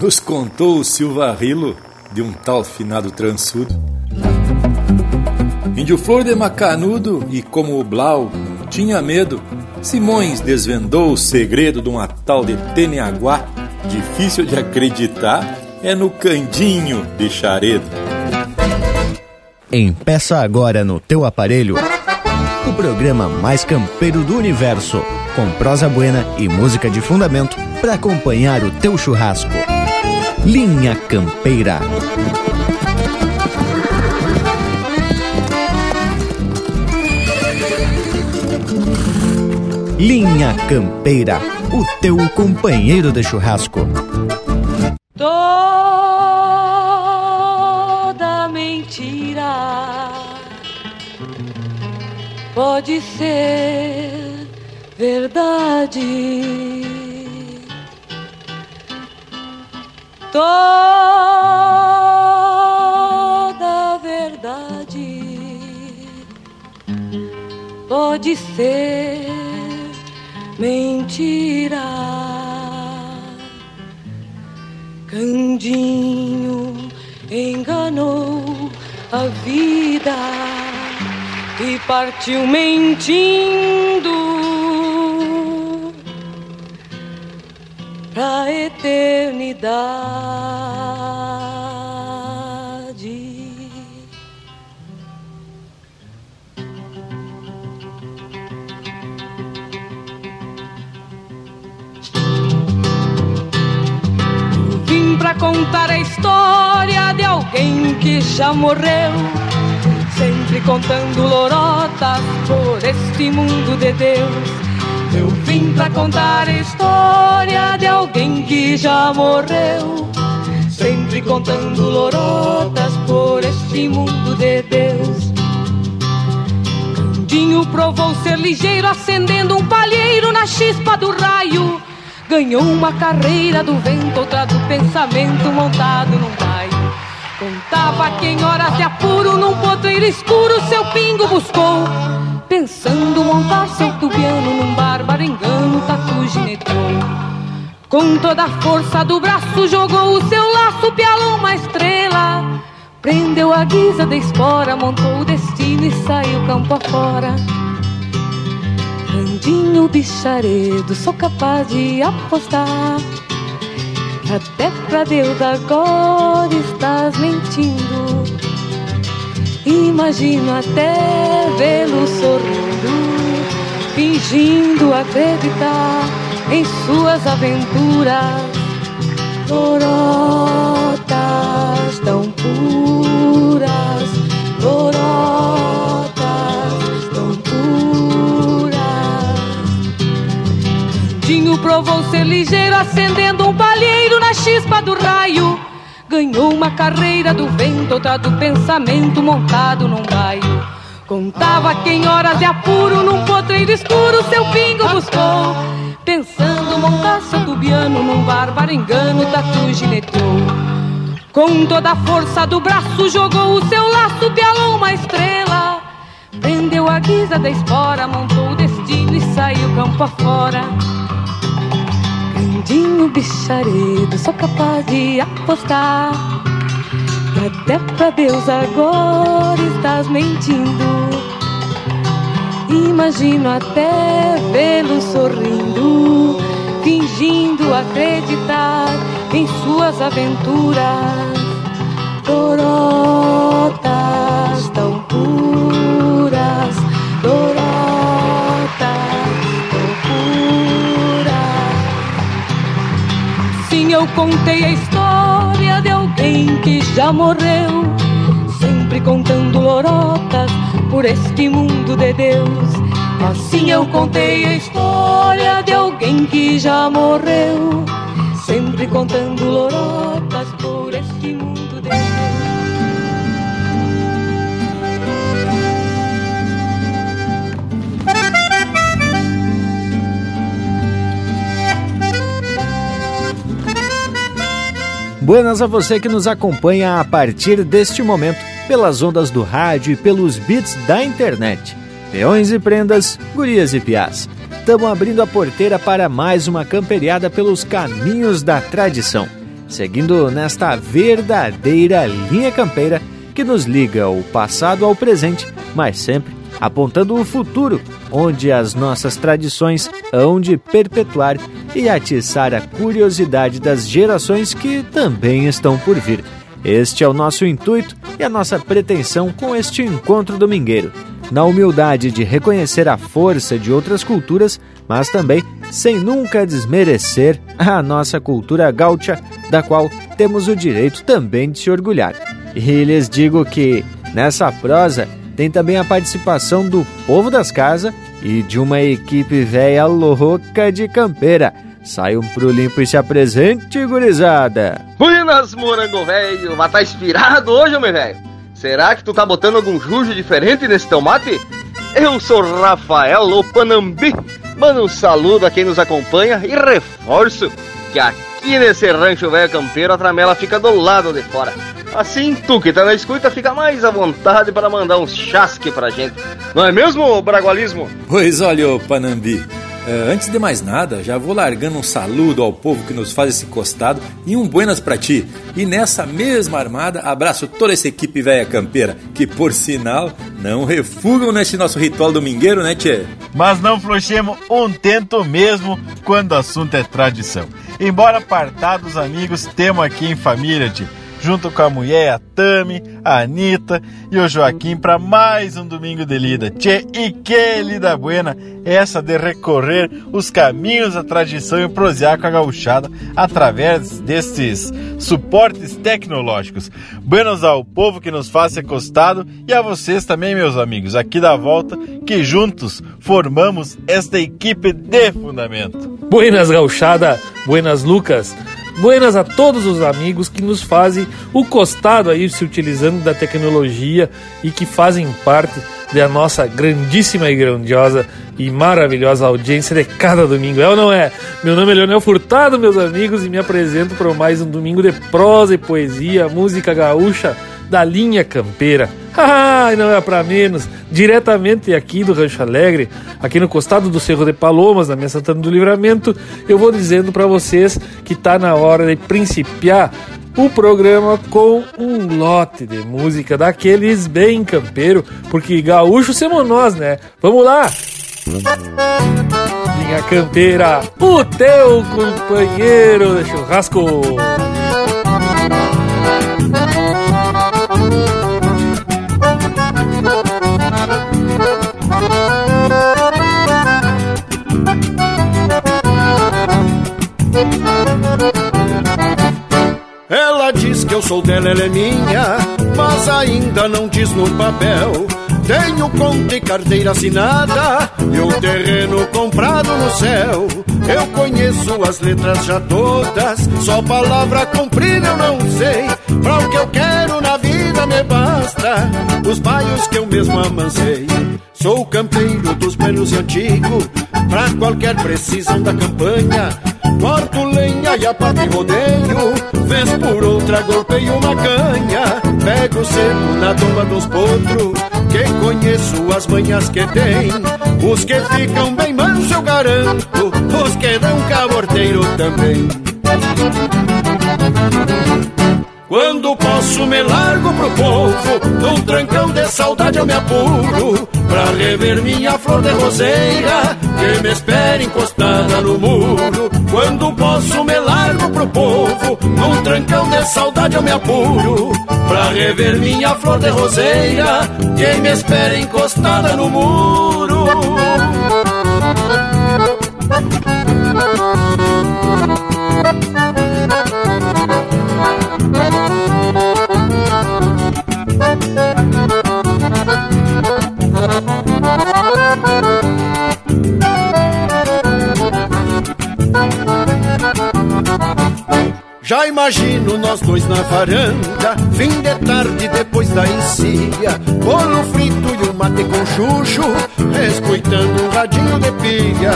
nos contou o Silvarrilo de um tal finado trançudo. Índio Flor de Macanudo e como o Blau tinha medo, Simões desvendou o segredo de uma tal de Teneaguá, difícil de acreditar, é no Candinho de Charedo. Empeça agora no teu aparelho o programa mais campeiro do universo, com prosa buena e música de fundamento para acompanhar o teu churrasco. Linha Campeira. Linha Campeira, o teu companheiro de churrasco. Toda mentira pode ser verdade. Toda verdade pode ser mentira. Candinho enganou a vida e partiu mentindo pra eternidade. Vim pra contar a história de alguém que já morreu. Sempre contando lorotas por este mundo de Deus. Eu vim pra contar a história de alguém que já morreu. Sempre contando lorotas por este mundo de Deus. Candinho provou ser ligeiro, acendendo um palheiro na chispa do raio. Ganhou uma carreira do vento, outra do pensamento montado num baio. Contava que em horas de apuro, num potreiro escuro, seu pingo buscou. Pensando montar seu tubiano num bárbaro engano, tatu ginetou. Com toda a força do braço, jogou o seu laço, pialou uma estrela. Prendeu a guisa da espora, montou o destino e saiu campo afora. Candinho bicharedo, sou capaz de apostar. Até pra Deus agora estás mentindo. Imagino até vê-lo sorrindo, fingindo acreditar em suas aventuras. Lorotas tão puras, lorotas tão puras. Candinho provou ser ligeiro, acendendo um palheiro na chispa do raio. Ganhou uma carreira do vento, outra do pensamento montado num baio. Contava que em horas de apuro, num potreiro escuro, seu pingo buscou. Pensando montar seu tubiano num bárbaro engano, tatu ginetou. Com toda a força do braço, jogou o seu laço, pialou uma estrela. Prendeu a guisa da espora, montou o destino e saiu campo afora. Candinho bicharedo, sou capaz de apostar. Até pra Deus agora estás mentindo. Imagino até vê-lo sorrindo, fingindo acreditar em suas aventuras. Lorotas eu contei a história de alguém que já morreu, sempre contando lorotas por este mundo de Deus. Assim eu contei a história de alguém que já morreu, sempre contando lorotas Buenas a você que nos acompanha a partir deste momento pelas ondas do rádio e pelos bits da internet. Peões e prendas, gurias e piás. Estamos abrindo a porteira para mais uma camperiada pelos caminhos da tradição. seguindo nesta verdadeira linha campeira que nos liga o passado ao presente, mas sempre apontando o futuro, onde as nossas tradições hão de perpetuar e atiçar a curiosidade das gerações que também estão por vir. Este é o nosso intuito e a nossa pretensão com este encontro domingueiro, na humildade de reconhecer a força de outras culturas, mas também sem nunca desmerecer a nossa cultura gaúcha, da qual temos o direito também de se orgulhar. E lhes digo que, nessa prosa, tem também a participação do povo das casas e de uma equipe velha louca de campeira. Saiam pro limpo e se apresente, gurizada! Buenas, morango velho! Mas tá inspirado hoje, meu velho? Será que tu tá botando algum jujo diferente nesse teu mate? Eu sou Rafael Lopanambi. Manda um saludo a quem nos acompanha e reforço que aqui nesse rancho velho campeiro a tramela fica do lado de fora. Assim, tu que tá na escuta fica mais à vontade para mandar uns chasque pra gente. Não é mesmo, Bragualismo? Pois olha, ô Panambi. Uh, antes de mais nada, já vou largando um saludo ao povo que nos faz esse costado e um buenas para ti. E nessa mesma armada, abraço toda essa equipe velha campeira, que por sinal não refugam nesse nosso ritual domingueiro, né, tchê? Mas não flochemos um tento mesmo quando o assunto é tradição. Embora apartados amigos, temos aqui em família, tchê junto com a mulher, a Tami, a Anitta e o Joaquim para mais um domingo de lida. Tchê, e que lida buena essa de recorrer os caminhos da tradição e prosear com a gauchada através destes suportes tecnológicos. Buenos ao povo que nos faz costado e a vocês também, meus amigos, aqui da volta, que juntos formamos esta equipe de fundamento. Buenas gauchada, buenas Lucas. Buenas a todos os amigos que nos fazem o costado aí se utilizando da tecnologia e que fazem parte da nossa grandíssima e grandiosa e maravilhosa audiência de cada domingo. É ou não é? Meu nome é Leonel Furtado, meus amigos, e me apresento para mais um domingo de prosa e poesia, música gaúcha da linha campeira. Ah, não é para menos. Diretamente aqui do Rancho Alegre, aqui no costado do Cerro de Palomas, na minha Santana do Livramento, eu vou dizendo para vocês que tá na hora de principiar o programa com um lote de música daqueles bem campeiro, porque gaúcho somos nós, né? Vamos lá! Linha Campeira, o teu companheiro de churrasco! Ela diz que eu sou dela, ela é minha, mas ainda não diz no papel. Tenho conta e carteira assinada e um terreno comprado no céu. Eu conheço as letras já todas, só palavra comprida eu não sei. Pra o que eu quero na vida me basta, os baios que eu mesmo amancei. Sou campeiro dos velhos e antigo, pra qualquer precisão da campanha. Corto lenha e a parte rodeio, vez por outra golpeio uma canha. Pego seco na tomba dos potros, que conheço as manhas que tem. Os que ficam bem manso eu garanto, os que dão caborteiro também. Quando posso me largo pro povo, num trancão de saudade eu me apuro, pra rever minha flor de roseira, que me espera encostada no muro. Quando posso me largo pro povo, num trancão de saudade eu me apuro, pra rever minha flor de roseira, que me espera encostada no muro. Já imagino nós dois na varanda, fim de tarde depois da encilha, bolo frito e um mate com chuchu, escutando um radinho de pilha.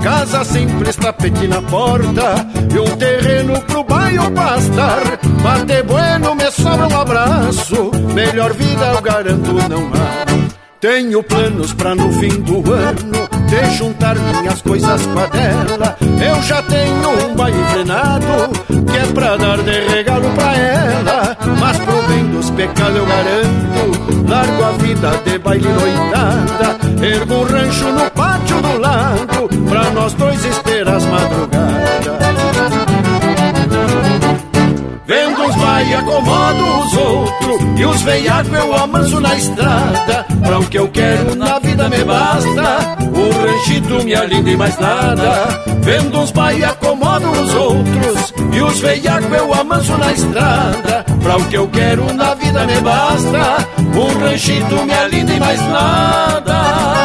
Casa simples, tapete na porta, e um terreno pro bairro pastar. Mate bueno, me sobra um abraço, melhor vida eu garanto não há. Tenho planos pra no fim do ano de juntar minhas coisas com a dela. Eu já tenho um baile frenado, que é pra dar de regalo pra ela. Mas pro bem dos pecados eu garanto, largo a vida de baile noitada. Ergo o rancho no pátio do lado, pra nós dois esperar as madrugadas. Uns vai acomodo os outros E os veiacos eu amanso na estrada. Pra o que eu quero na vida me basta. O ranchito me alinda e mais nada. Vendo uns vai e acomodo os outros E os veiacos eu amanso na estrada. Pra o que eu quero na vida me basta. O ranchito me alinda e mais nada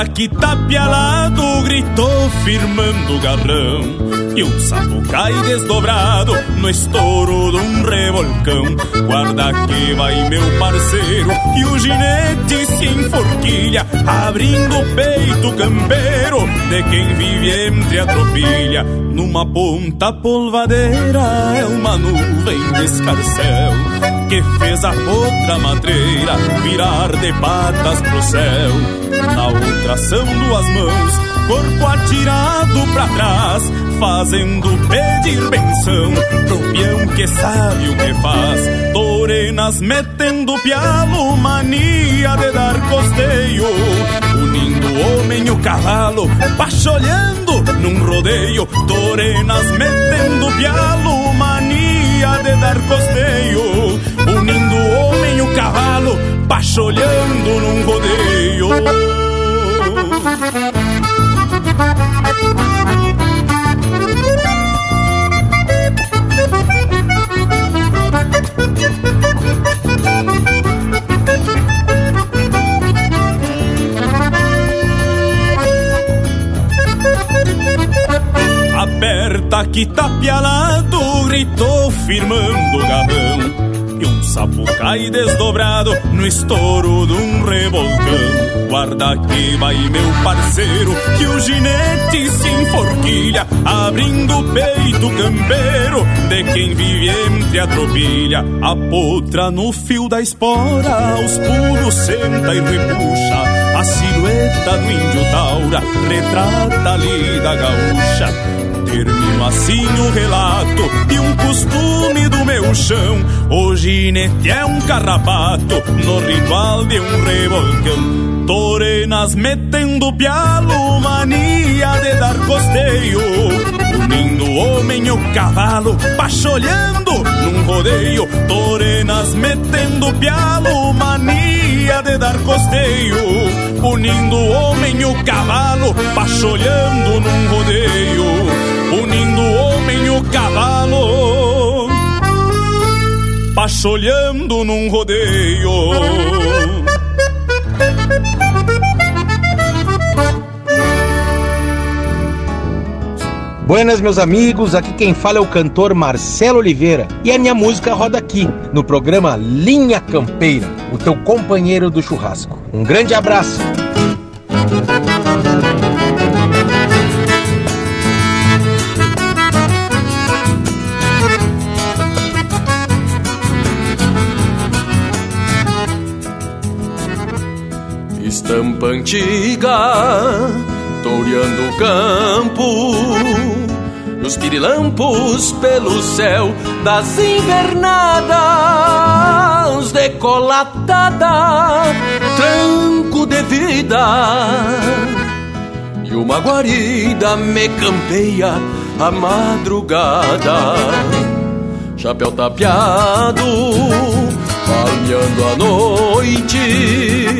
Aperta que tapialado gritou firmando o garrão e um sapo cai desdobrado no estouro de um revolcão. Guarda que vai meu parceiro e o ginete se enforquilha, abrindo o peito campeiro de quem vive entre a tropilha. Numa ponta polvadeira é uma nuvem de escarcel que fez a outra madreira virar de patas pro céu. Na outra são duas mãos, corpo atirado pra trás, fazendo pedir benção pro peão que sabe o que faz. Torenas metendo pialo, mania de dar costeio, unindo o homem e o cavalo, pacholhando num rodeio. Torenas metendo pialo, mania de dar costeio, unindo o homem e o cavalo, pacholhando num rodeio. Aperta que tapialado, gritou firmando o garrão. E um sapo cai desdobrado no estouro de um revolcão. Guarda que vai meu parceiro, que o ginete se enforquilha, abrindo o peito campeiro de quem vive entre a tropilha. A potra no fio da espora, aos pulos senta e repuxa. A silhueta do índio taura retrata ali da gaúcha. Termino assim relato de um costume do meu chão. O ginete é um carrapato no ritual de um revolcão. Torenas metendo pialo, mania de dar costeio. Unindo o homem e o cavalo, pacholhando num rodeio. Torenas metendo pialo, mania de dar costeio. Unindo o homem e o cavalo, pacholhando num rodeio unindo o homem e o cavalo, pacholhando num rodeio. Buenas, meus amigos. Aqui quem fala é o cantor Marcelo Oliveira. E a minha música roda aqui, no programa Linha Campeira, o teu companheiro do churrasco. Um grande abraço. Estampa antiga, toureando o campo, nos pirilampos pelo céu das invernadas, decolatada, tranco de vida, e uma guarida me campeia a madrugada. Chapéu tapeado, palmeando a noite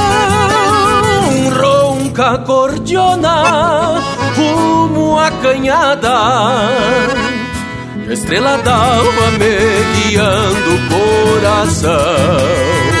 ronca cordiona rumo à canhada. Estrela d'alva me guiando o coração.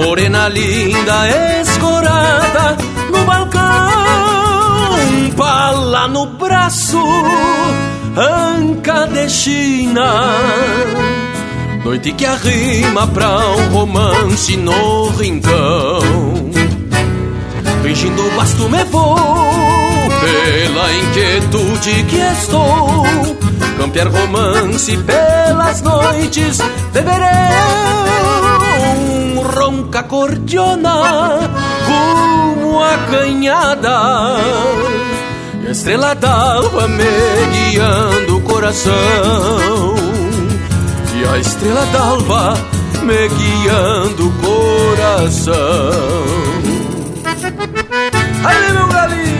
Morena linda, escorada no balcão, pala no braço, anca de China. Noite que arrima pra um romance no rincão. Fingindo o basto me vou, pela inquietude que estou. Campear romance pelas noites verão ronca cordiona como a e a estrela d'alva me guiando o coração. E a estrela d'alva me guiando o coração. Aí meu galinho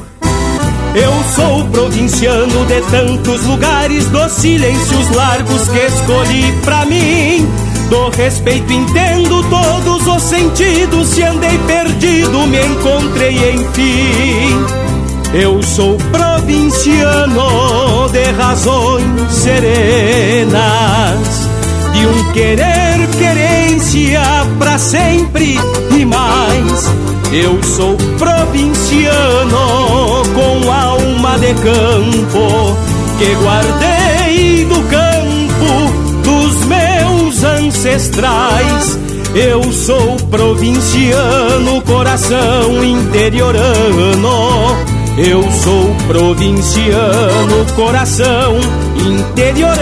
Eu sou provinciano de tantos lugares, dos silêncios largos que escolhi pra mim. Do respeito entendo todos os sentidos, se andei perdido, me encontrei enfim. Eu sou provinciano de razões serenas, de um querer querência pra sempre e mais eu sou provinciano com alma de campo que guardei do campo dos meus ancestrais. Eu sou provinciano, coração interiorano. Eu sou provinciano, coração interiorano.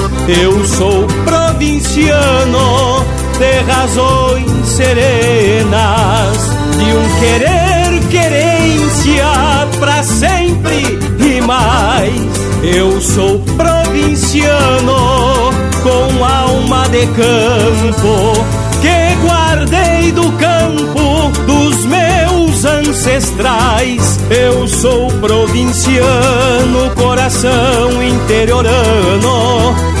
Eu sou provinciano de razões serenas, de um querer querência pra sempre e mais. Eu sou provinciano com alma de campo que guardei do campo dos meus ancestrais. Eu sou provinciano, coração interiorano.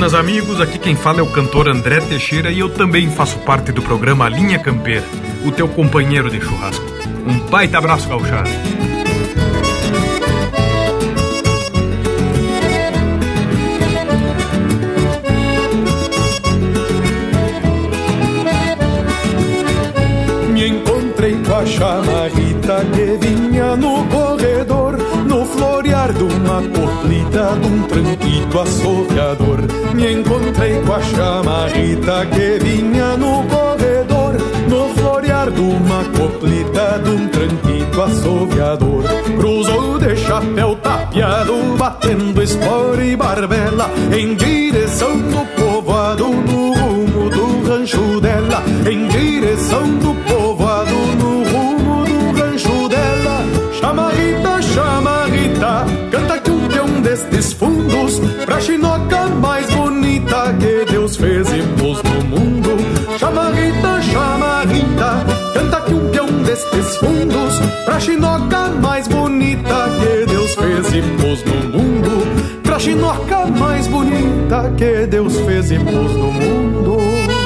Buenas amigos, aqui quem fala é o cantor André Teixeira e eu também faço parte do programa Linha Campeira, o teu companheiro de churrasco. Um baita abraço gauchado. Me encontrei com a chamarrita que vinha no corredor No florear de uma coplita de um tranquito Me encontrei com a chamarrita que vinha no corredor No florear de uma coplita de um tranquito assoviador. Cruzou de chapéu tapeado, batendo espora e barbela Em direção do povoado no rumo do rancho dela Em direção do destes fundos Pra chinoca mais bonita que Deus fez e pôs no mundo. Pra chinoca mais bonita que Deus fez e pôs no mundo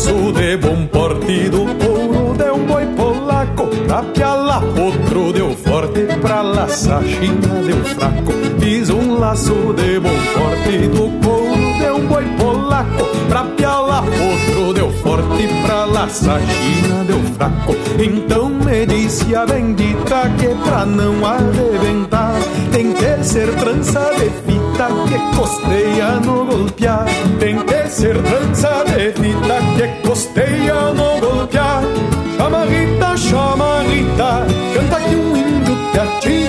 laço de bom porte do couro de um boi polaco Pra piala outro deu forte, pra laçar china deu fraco. Fiz um laço de bom porte do couro de um boi polaco Pra piala outro deu forte, pra laçar china deu fraco. Então me disse a bendita que pra não arrebentar Tem que ser trança de fita que costeia no golpear. Tem que ser trança de fita que costeia no golpear. Chamarrita, chamarrita, canta que um índio teatino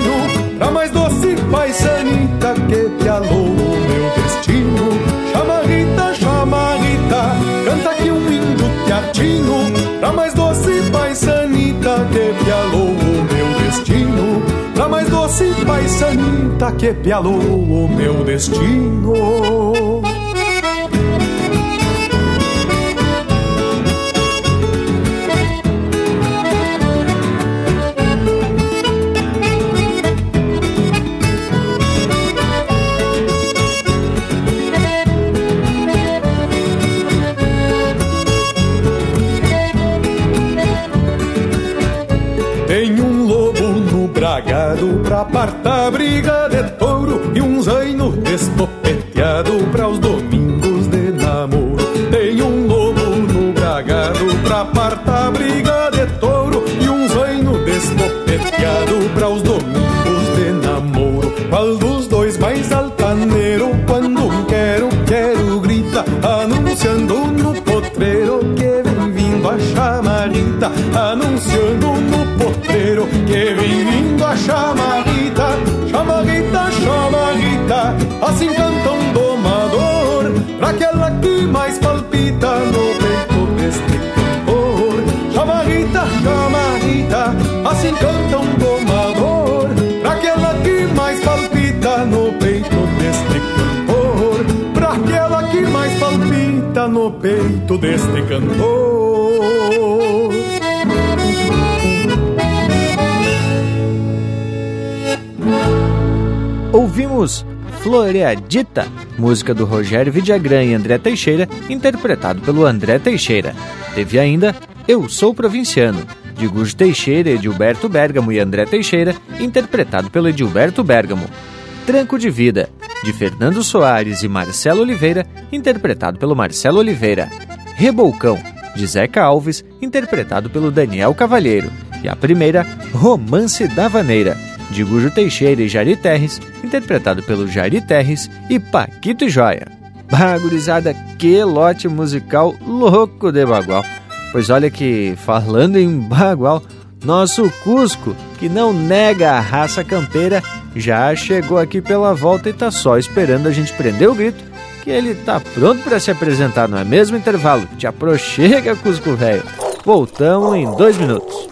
doce paisanita que pialou o meu destino potreiro que vem vindo a chamarita Chamarita, chamarita, assim canta um domador, pra aquela que mais palpita no peito deste cantor. Chama Rita, chama Rita, assim canta um domador, pra aquela que mais palpita no peito deste cantor. Pra aquela que mais palpita no peito deste cantor. Ouvimos Floreadita, música do Rogério Vidagrã e André Teixeira, interpretado pelo André Teixeira. Teve ainda Eu Sou Provinciano, de Gujo Teixeira, Edilberto Bergamo e André Teixeira, interpretado pelo Edilberto Bergamo. Tranco de Vida, de Fernando Soares e Marcelo Oliveira, interpretado pelo Marcelo Oliveira. Rebolcão, de Zeca Alves, interpretado pelo Daniel Cavalheiro. E a primeira, Romance da Vaneira, de Gujo Teixeira e Jari Terres, interpretado pelo Jari Terres e Paquito Joia. Bagurizada, que lote musical louco de bagual. Pois olha que, falando em bagual, nosso Cusco, que não nega a raça campeira, já chegou aqui pela volta e tá só esperando a gente prender o grito, que ele tá pronto para se apresentar, no mesmo intervalo? Te aproxega, Cusco velho. Voltamos em dois minutos.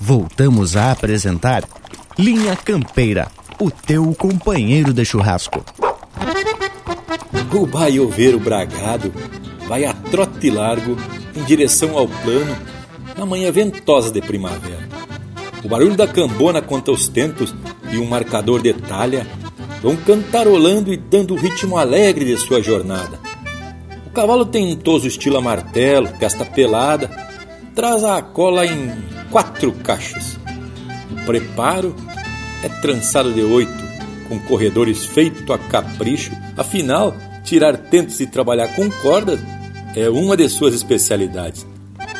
Voltamos a apresentar Linha Campeira, o teu companheiro de churrasco. O baioveiro bragado vai a trote largo em direção ao plano na manhã ventosa de primavera. O barulho da cambona contra os tentos e um marcador de talha vão cantarolando e dando o ritmo alegre de sua jornada. O cavalo tem um toso estilo a martelo, testa pelada, traz a cola em quatro caixas. O preparo é trançado de oito, com corredores feito a capricho. Afinal, tirar tentos e trabalhar com cordas é uma de suas especialidades.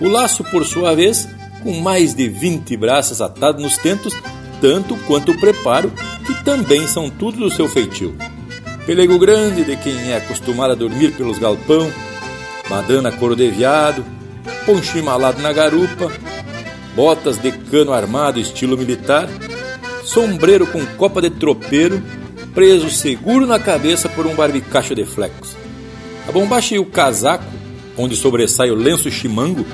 O laço, por sua vez, com mais de 20 braças atadas nos tentos, tanto quanto o preparo, que também são tudo do seu feitio. Pelego grande de quem é acostumado a dormir pelos galpão, badana couro de veado, poncho malado na garupa, botas de cano armado estilo militar, sombreiro com copa de tropeiro, preso seguro na cabeça por um barbicacho de flecos. A bombacha e o casaco, onde sobressai o lenço chimango,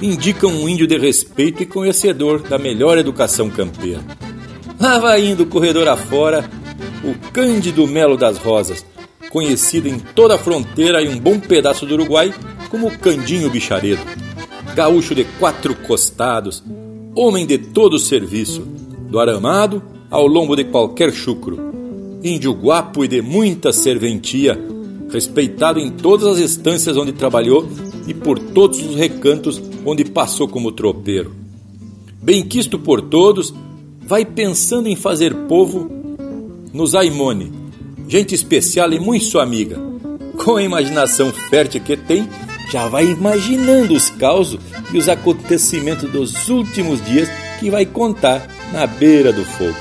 indicam um índio de respeito e conhecedor da melhor educação campeira. Lá vai indo o corredor afora o Cândido Melo das Rosas, conhecido em toda a fronteira e um bom pedaço do Uruguai como Candinho Bicharedo. Gaúcho de quatro costados, homem de todo serviço, do aramado ao lombo de qualquer chucro. Índio guapo e de muita serventia, respeitado em todas as estâncias onde trabalhou e por todos os recantos onde passou como tropeiro. Bem quisto por todos, vai pensando em fazer povo no Zaimone, gente especial e muito sua amiga. Com a imaginação fértil que tem, já vai imaginando os causos e os acontecimentos dos últimos dias que vai contar na beira do fogo.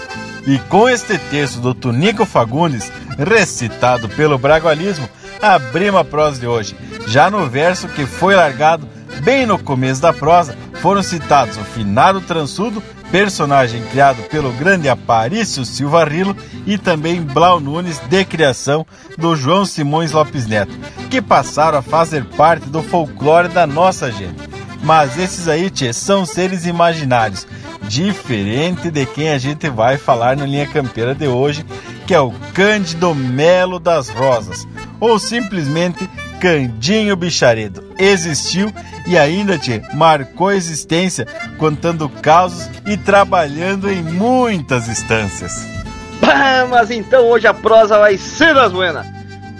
E com este texto do Tunico Fagundes, recitado pelo Bragualismo, abrimos a prosa de hoje. Já no verso que foi largado bem no começo da prosa, foram citados o finado transudo, personagem criado pelo grande Aparício Silva Rilo, e também Blau Nunes, de criação do João Simões Lopes Neto, que passaram a fazer parte do folclore da nossa gente. Mas esses aí, tchê, são seres imaginários, diferente de quem a gente vai falar no Linha Campeira de hoje, que é o Cândido Melo das Rosas, ou simplesmente Candinho Bicharedo. Existiu e ainda te marcou existência, contando causos e trabalhando em muitas instâncias. Ah, mas então hoje a prosa vai ser das buenas.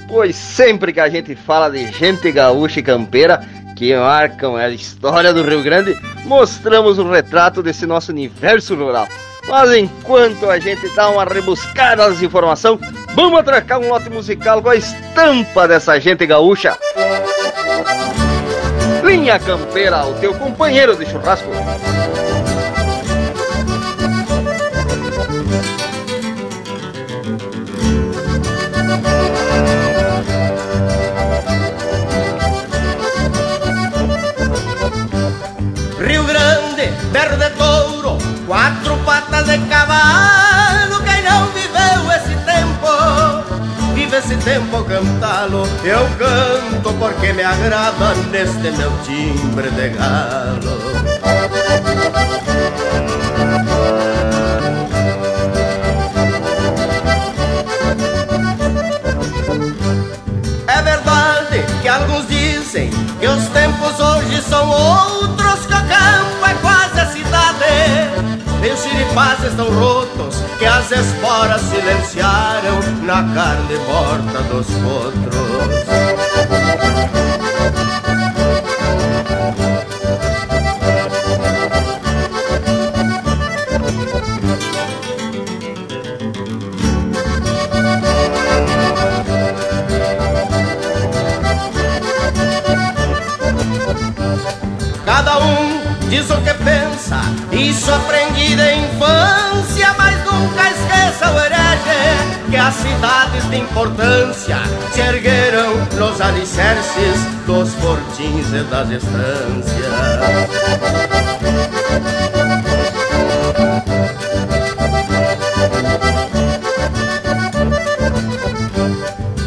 Pois sempre que a gente fala de gente gaúcha e campeira, que marcam a história do Rio Grande, mostramos o retrato desse nosso universo rural. Mas enquanto a gente dá uma rebuscada nas informações, vamos atracar um lote musical com a estampa dessa gente gaúcha. Linha Campeira, o teu companheiro de churrasco. Rio Grande, berro de touro, quatro patas de cavalo. Quem não viveu esse tempo, vive esse tempo cantá-lo. Eu canto porque me agrada neste meu timbre de galo. É que alguns dizem que os tempos hoje são outros, que o campo os chiripás estão rotos, que as esporas silenciaram na carne morta dos potros. Diz o que pensa, isso aprendi da infância, mas nunca esqueça o herege que as cidades de importância se ergueram nos alicerces dos fortins e das estâncias.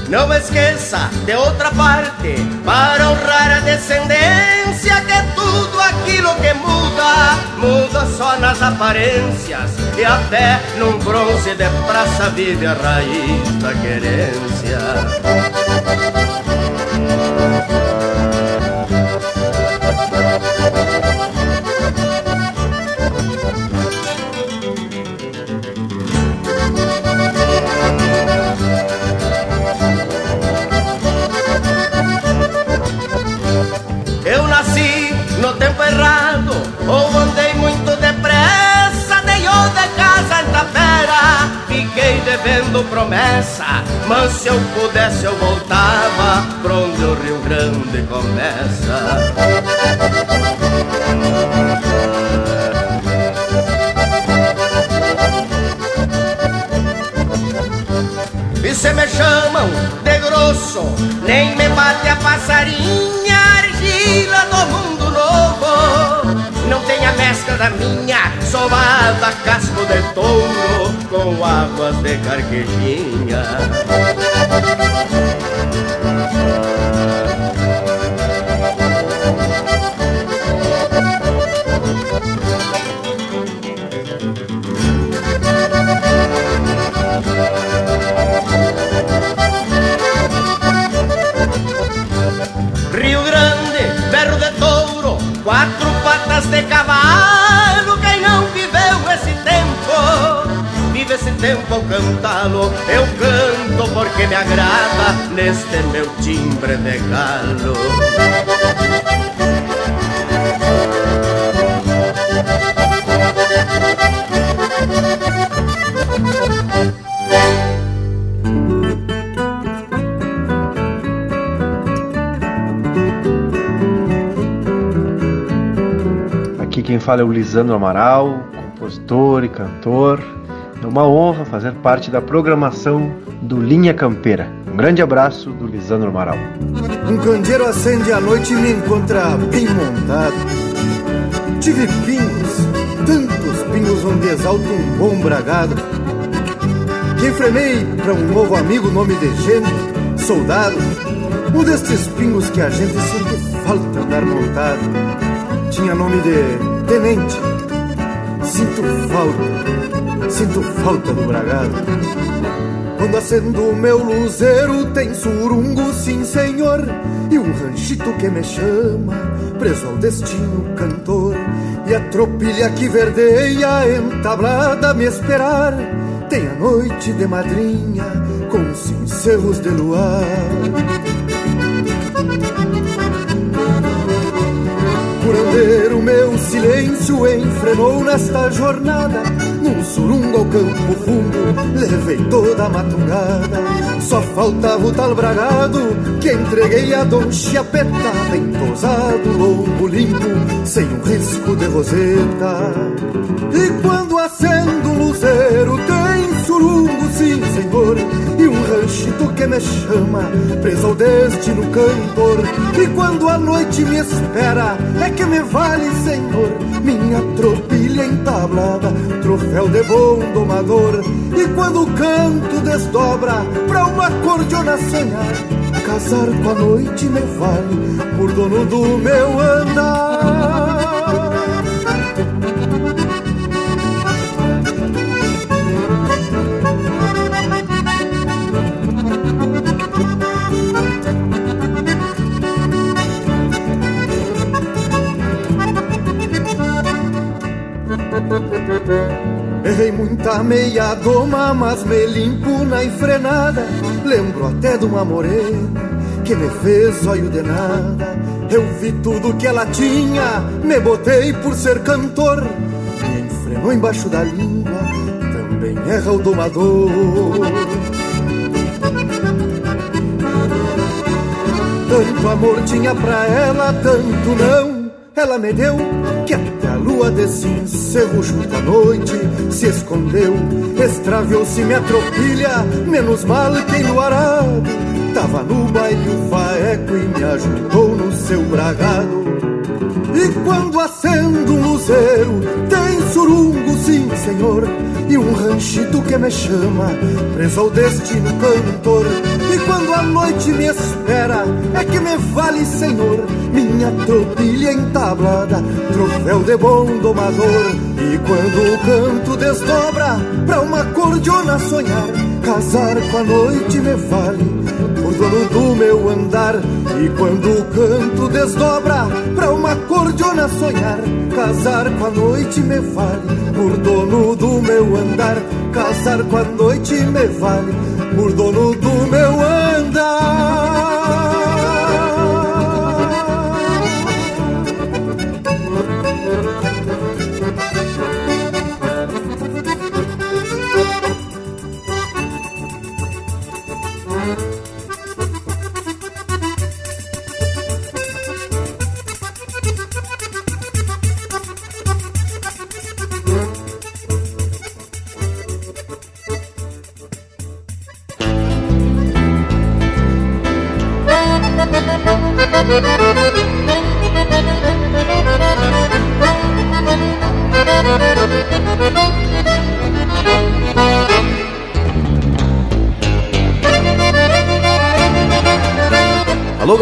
Não esqueça de outra parte, para honrar a descendência, que aquilo que muda, muda só nas aparências, e até num bronze de praça vive a raiz da querência. Mas se eu pudesse eu voltava pra onde o Rio Grande começa. E se me chamam de grosso, nem me bate a passarinha, argila do mundo novo. Não tem a mescla minha, sovada casco de touro, com águas de carquejinha. De cavalo. Quem não viveu esse tempo, vive esse tempo ao cantá-lo. Eu canto porque me agrada neste meu timbre de galo. Quem fala é o Lisandro Amaral, compositor e cantor. É uma honra fazer parte da programação do Linha Campeira. Um grande abraço do Lisandro Amaral. Um candeeiro acende a noite e me encontra bem montado. Tive pingos, tantos pingos onde exalto um bom bragado. Que enfrenei para um novo amigo, nome de gente, soldado. Um destes pingos que a gente sente falta andar montado. Tinha nome de tenente. Sinto falta, sinto falta do bragado. Quando acendo meu luzeiro tem surungo, sim senhor E um ranchito que me chama, preso ao destino cantor E a tropilha que verdeia entablada a me esperar Tem a noite de madrinha com cincelos de luar Prudêncio enfrenou nesta jornada. Num surungo ao campo fundo Levei toda a matungada Só faltava o tal bragado Que entreguei a Dom Chiapeta Bem tosado, lombo limpo Sem um risco de roseta. E quando acendo me chama Preso ao destino cantor. E quando a noite me espera É que me vale, senhor Minha tropilha entablada Troféu de bom domador. E quando o canto desdobra Pra uma cordiona sonhar Casar com a noite me vale Por dono do meu andar meia doma, mas me limpo na enfrenada. Lembro até de uma morena que me fez olho de nada. Eu vi tudo que ela tinha, me botei por ser cantor. Me enfrenou embaixo da língua, também erra o domador. Tanto amor tinha pra ela, tanto não. Ela me deu que até a lua desse encerro junto à noite se escondeu. Extraviou-se minha tropilha, menos mal que arado. Tava no baile o faeco e me ajudou no seu bragado. E quando acendo um luzeiro, tem surungo, sim senhor, e um ranchito que me chama, preso ao destino cantor. E quando a noite me espera, é que me vale, senhor, minha tropilha entablada, troféu de bom domador. E quando o canto desdobra, pra uma cordiona sonhar, casar com a noite me vale, por dono do meu andar. E quando o canto desdobra, pra uma cordiona sonhar, casar com a noite me vale, por dono do meu andar. Casar com a noite me vale, por dono do meu andar.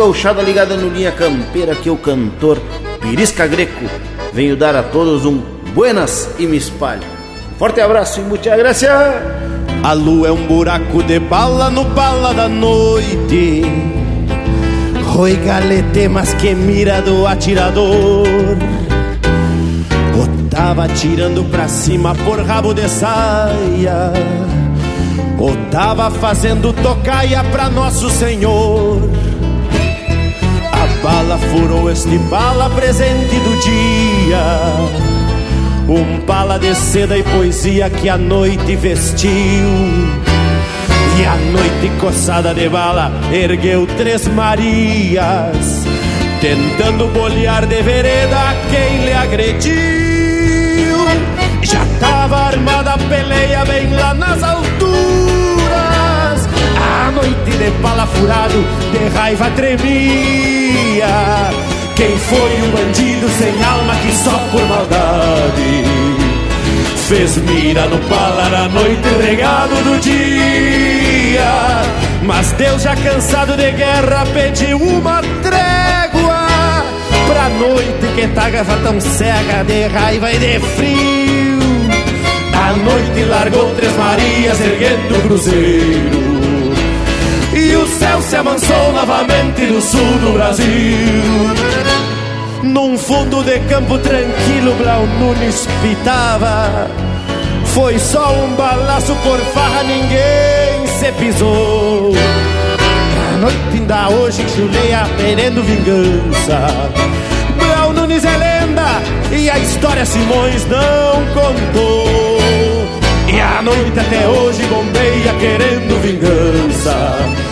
Gauchada ligada no Linha Campeira que o cantor Pirisca Greco venho dar a todos um buenas e me espalho. Forte abraço e muita graça. A lua é um buraco de bala no bala da noite. Roi galete, mas que mira do atirador. O tava atirando pra cima por rabo de saia. O tava fazendo tocaia pra Nosso Senhor. Bala furou este bala presente do dia. Um bala de seda e poesia que a noite vestiu. E a noite coçada de bala ergueu três Marias, tentando bolear de vereda quem lhe agrediu. Já tava armada a peleia bem lá nas alturas. A noite de bala furado, de raiva tremia. Quem foi o bandido sem alma que só por maldade fez mira no pala na noite regado do dia? Mas Deus já cansado de guerra pediu uma trégua pra noite que tava tão cega de raiva e de frio. A noite largou três Marias erguendo o cruzeiro. E o céu se amansou novamente do sul do Brasil. Num fundo de campo tranquilo, Blau Nunes pitava. Foi só um balaço por farra, ninguém se pisou. A noite ainda hoje chuleia, querendo vingança. Blau Nunes é lenda e a história Simões não contou. E a noite até hoje bombeia querendo vingança.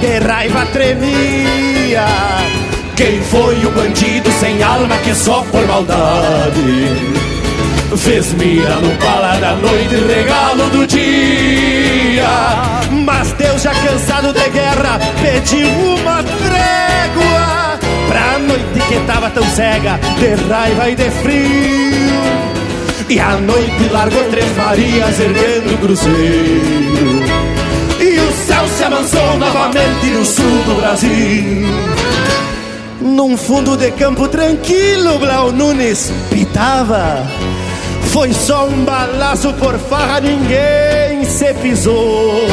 de raiva tremia. Quem foi o bandido sem alma que só por maldade fez mira no pala da noite, regalo do dia? Mas Deus já cansado de guerra pediu uma trégua pra noite que tava tão cega de raiva e de frio. E a noite largou três Marias erguendo o cruzeiro amansou novamente no sul do Brasil. Num fundo de campo tranquilo, Blau Nunes pitava. Foi só um balaço por farra, ninguém se pisou.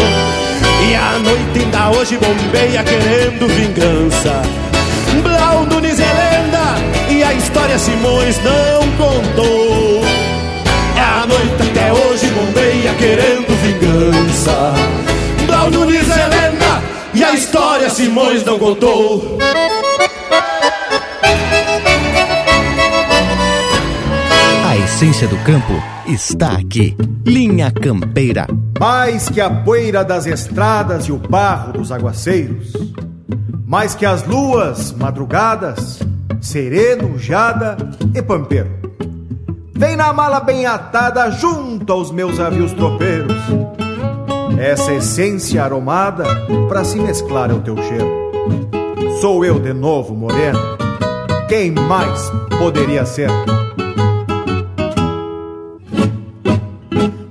E a noite ainda hoje bombeia querendo vingança. Blau Nunes é lenda e a história Simões não contou. É a noite até hoje bombeia querendo vingança. Blau Nunes é lenda e a história Simões não contou. A essência do campo está aqui. Linha Campeira. Mais que a poeira das estradas e o barro dos aguaceiros, mais que as luas madrugadas, sereno, jada e pampeiro. Vem na mala bem atada junto aos meus avios tropeiros essa essência aromada para se mesclar ao teu cheiro. Sou eu de novo, moreno. Quem mais poderia ser?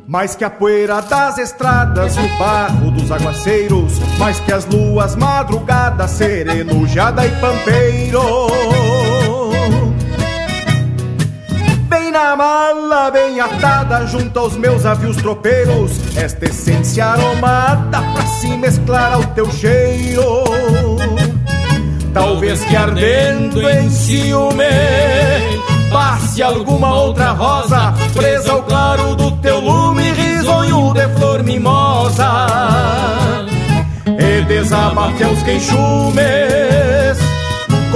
Mais que a poeira das estradas, o barro dos aguaceiros, mais que as luas madrugadas, sereno, jada e pampeiro. Na mala bem atada junto aos meus avios tropeiros. Esta essência aromada pra se mesclar ao teu cheiro. Talvez que ardendo em ciúme Passe alguma outra rosa Presa ao claro do teu lume Risonho de flor mimosa. E desabafe aos queixumes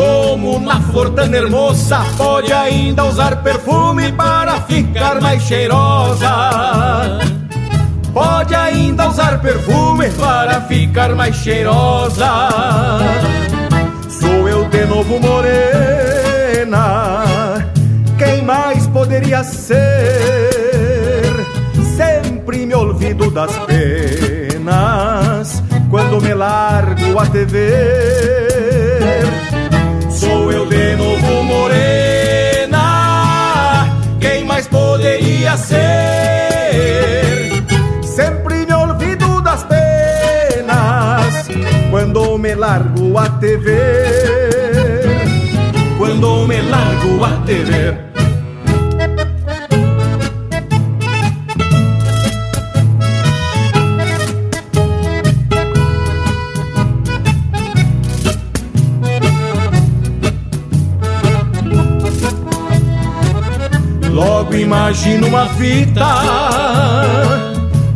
como na flor tão hermosa Pode ainda usar perfume para ficar mais cheirosa. Pode ainda usar perfume para ficar mais cheirosa. Sou eu de novo morena. Quem mais poderia ser? Sempre me olvido das penas. Quando me largo a te ser? Sempre me olvido das penas quando me largo a ver. Quando me largo a te imagino uma fita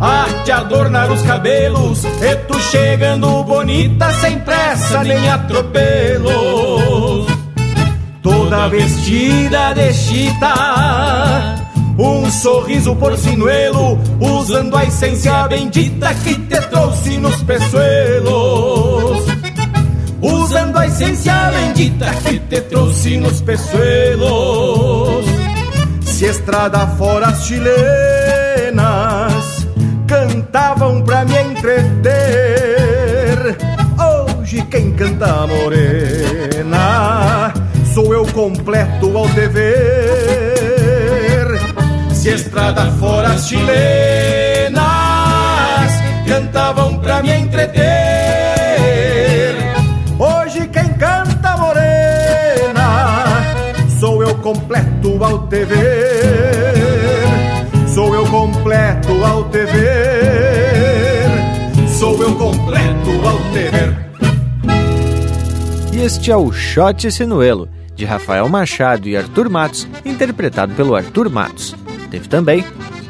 a te adornar os cabelos E tu chegando bonita sem pressa nem atropelo Toda vestida de chita um sorriso porcinuelo, usando a essência bendita que te trouxe nos peçoelos. Usando a essência bendita que te trouxe nos peçoelos. Se estrada fora as chilenas cantavam pra me entreter. Hoje quem canta morena sou eu completo ao dever. Se estrada fora as chilenas cantavam pra me entreter. Hoje quem canta morena sou eu completo ao te te ver. Sou eu completo ao te ver. E este é o Shot Sinuelo, de Rafael Machado e Arthur Matos, interpretado pelo Arthur Matos. Teve também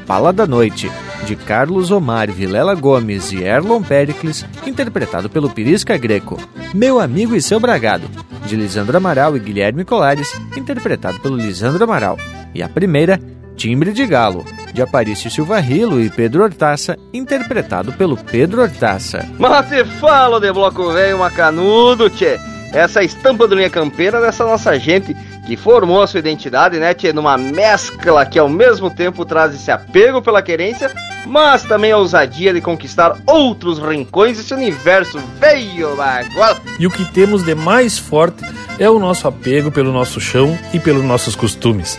Pala da Noite, de Carlos Omar Vilela Gomes e Erlon Pericles, interpretado pelo Pirisca Greco. Meu Amigo e Seu Bragado, de Lisandro Amaral e Guilherme Colares, interpretado pelo Lisandro Amaral. E a primeira, Timbre de Galo, de Aparício Silva Rilo e Pedro Hortaça, interpretado pelo Pedro Hortaça. Mas te falo de bloco velho macanudo, tchê. Essa estampa do Linha Campeira dessa nossa gente que formou a sua identidade, né, tchê, numa mescla que ao mesmo tempo traz esse apego pela querência, mas também a ousadia de conquistar outros rincões desse universo veio bagual. E o que temos de mais forte é o nosso apego pelo nosso chão e pelos nossos costumes.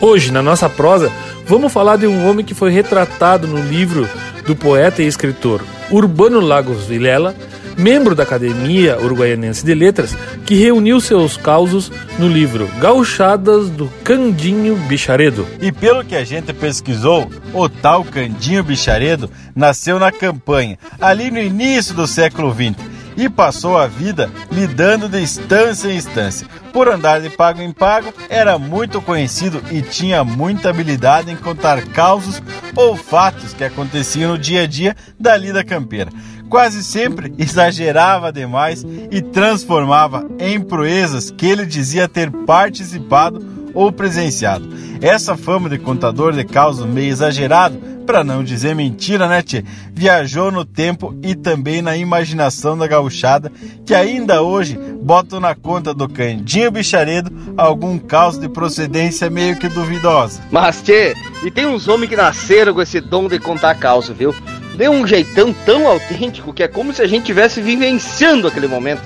Hoje, na nossa prosa, vamos falar de um homem que foi retratado no livro do poeta e escritor Urbano Lagos Vilela, membro da Academia Uruguaianense de Letras, que reuniu seus causos no livro Gauchadas do Candinho Bicharedo. E pelo que a gente pesquisou, o tal Candinho Bicharedo nasceu na campanha, ali no início do século XX, e passou a vida lidando de instância em instância. Por andar de pago em pago, era muito conhecido e tinha muita habilidade em contar causos ou fatos que aconteciam no dia a dia da lida campeira quase sempre exagerava demais e transformava em proezas que ele dizia ter participado ou presenciado. Essa fama de contador de causos meio exagerado, para não dizer mentira, né, tchê? Viajou no tempo e também na imaginação da gauchada, que ainda hoje botam na conta do Candinho Bicharedo algum caos de procedência meio que duvidosa. Mas, tchê, e tem uns homens que nasceram com esse dom de contar causa, viu? deu um jeitão tão autêntico que é como se a gente tivesse vivenciando aquele momento.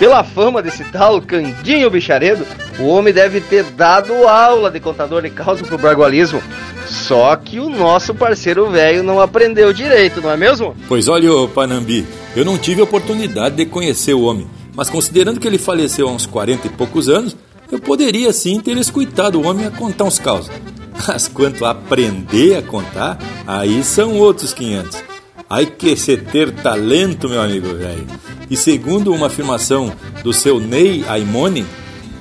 Pela fama desse tal Candinho Bicharedo, o homem deve ter dado aula de contador de causa pro bragualismo. Só que o nosso parceiro velho não aprendeu direito, não é mesmo? Pois olha, Panambi, eu não tive oportunidade de conhecer o homem, mas considerando que ele faleceu há uns 40 e poucos anos, eu poderia sim ter escutado o homem a contar uns causos. Mas quanto a aprender a contar, aí são outros 500. Aí que se ter talento, meu amigo velho. E segundo uma afirmação do seu Ney Aimone,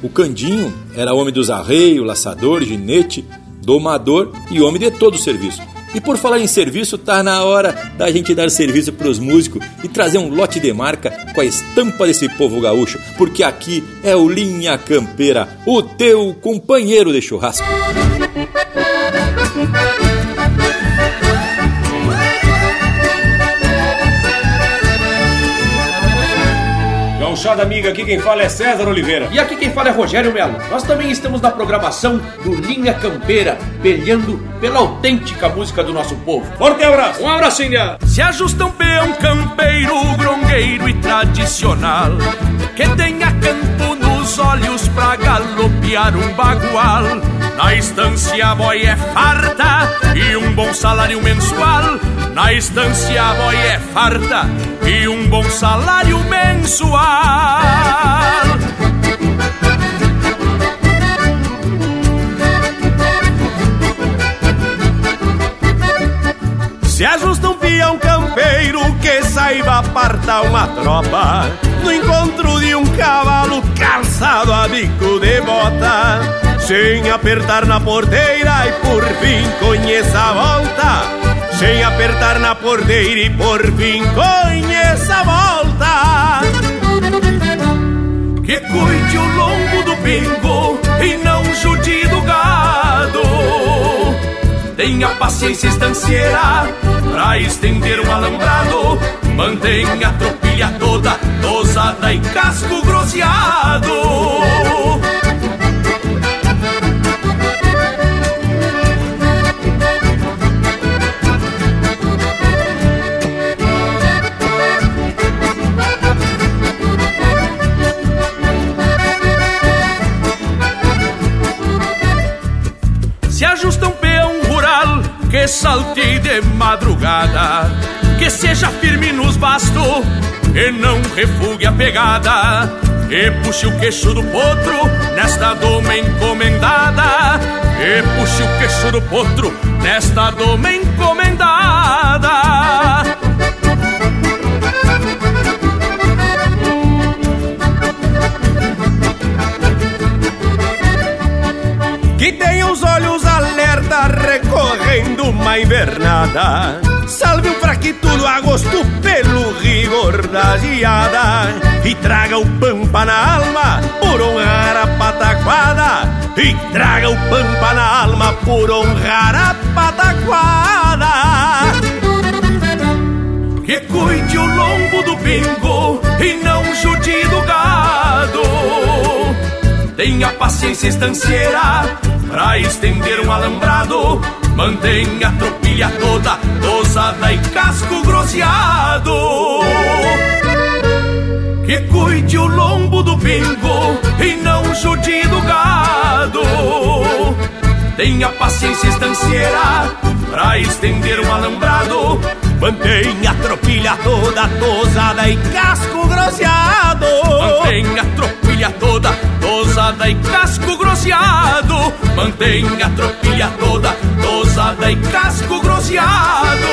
o Candinho era homem dos arreios, laçador, ginete, domador e homem de todo o serviço. E por falar em serviço, tá na hora da gente dar serviço para os músicos e trazer um lote de marca com a estampa desse povo gaúcho, porque aqui é o Linha Campeira, o teu companheiro de churrasco. Gauchada amiga, aqui quem fala é César Oliveira. E aqui quem fala é Rogério Melo. Nós também estamos na programação do Linha Campeira, pelhando pela autêntica música do nosso povo. Forte abraço! Um abraço, Índia! Se ajusta um peão campeiro, grongueiro e tradicional, que tenha campo nos olhos pra galopear um bagual. Na estância a boia é farta e um bom salário mensual. Na estância a boia é farta e um bom salário mensual. Se ajusta um peão campeiro que saiba apartar uma tropa No encontro de um cavalo calçado a bico de bota. Sem apertar na porteira e por fim conheça a volta. Sem apertar na porteira e por fim conheça a volta. Que cuide o lombo do pingo e não jude do gado Tenha paciência estancieira pra estender um alambrado. Mantenha a tropilha toda dosada e casco grosseado. Salte de madrugada, que seja firme nos bastos, e não refugue a pegada. E puxe o queixo do potro nesta doma encomendada. E puxe o queixo do potro nesta doma encomendada. que tem os olhos alerta recorrendo uma invernada. Salve o fraquitudo a gosto pelo rigor da geada E traga o pampa na alma por honrar a pataquada E traga o pampa na alma por honrar a pataquada Que cuide o lombo do bingo e não jude do gado Tenha paciência estanceira pra estender um alambrado. Mantenha a tropilha toda dosada e casco groseado. Que cuide o lombo do bingo e não jude do gado. Tenha paciência estancieira pra estender um alambrado. Mantenha a tropilha toda tosada e casco groseado. Mantenha a tropilha toda tosada e casco groseado. Mantenha a tropilha toda tosada e casco groseado.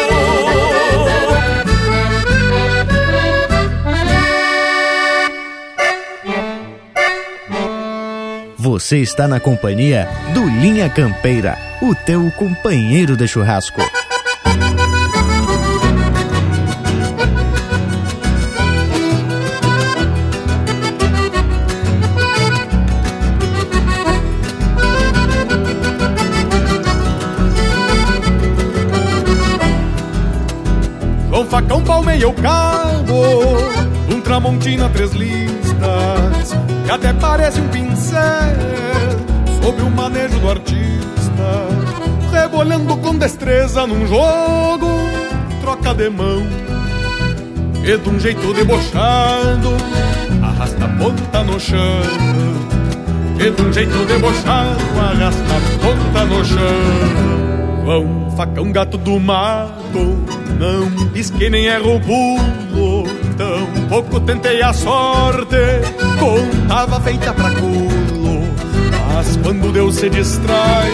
Você está na companhia do Linha Campeira, o teu companheiro de churrasco. Facão palmeia o cabo Um tramontina três listas Que até parece um pincel Sobre o manejo do artista Rebolhando com destreza num jogo Troca de mão E de um jeito debochado Arrasta a ponta no chão E de um jeito debochado Arrasta a ponta no chão. Vão, facão gato do mato não pisquei nem erro o pulo Tão pouco tentei a sorte Contava feita pra culo. Mas quando Deus se distrai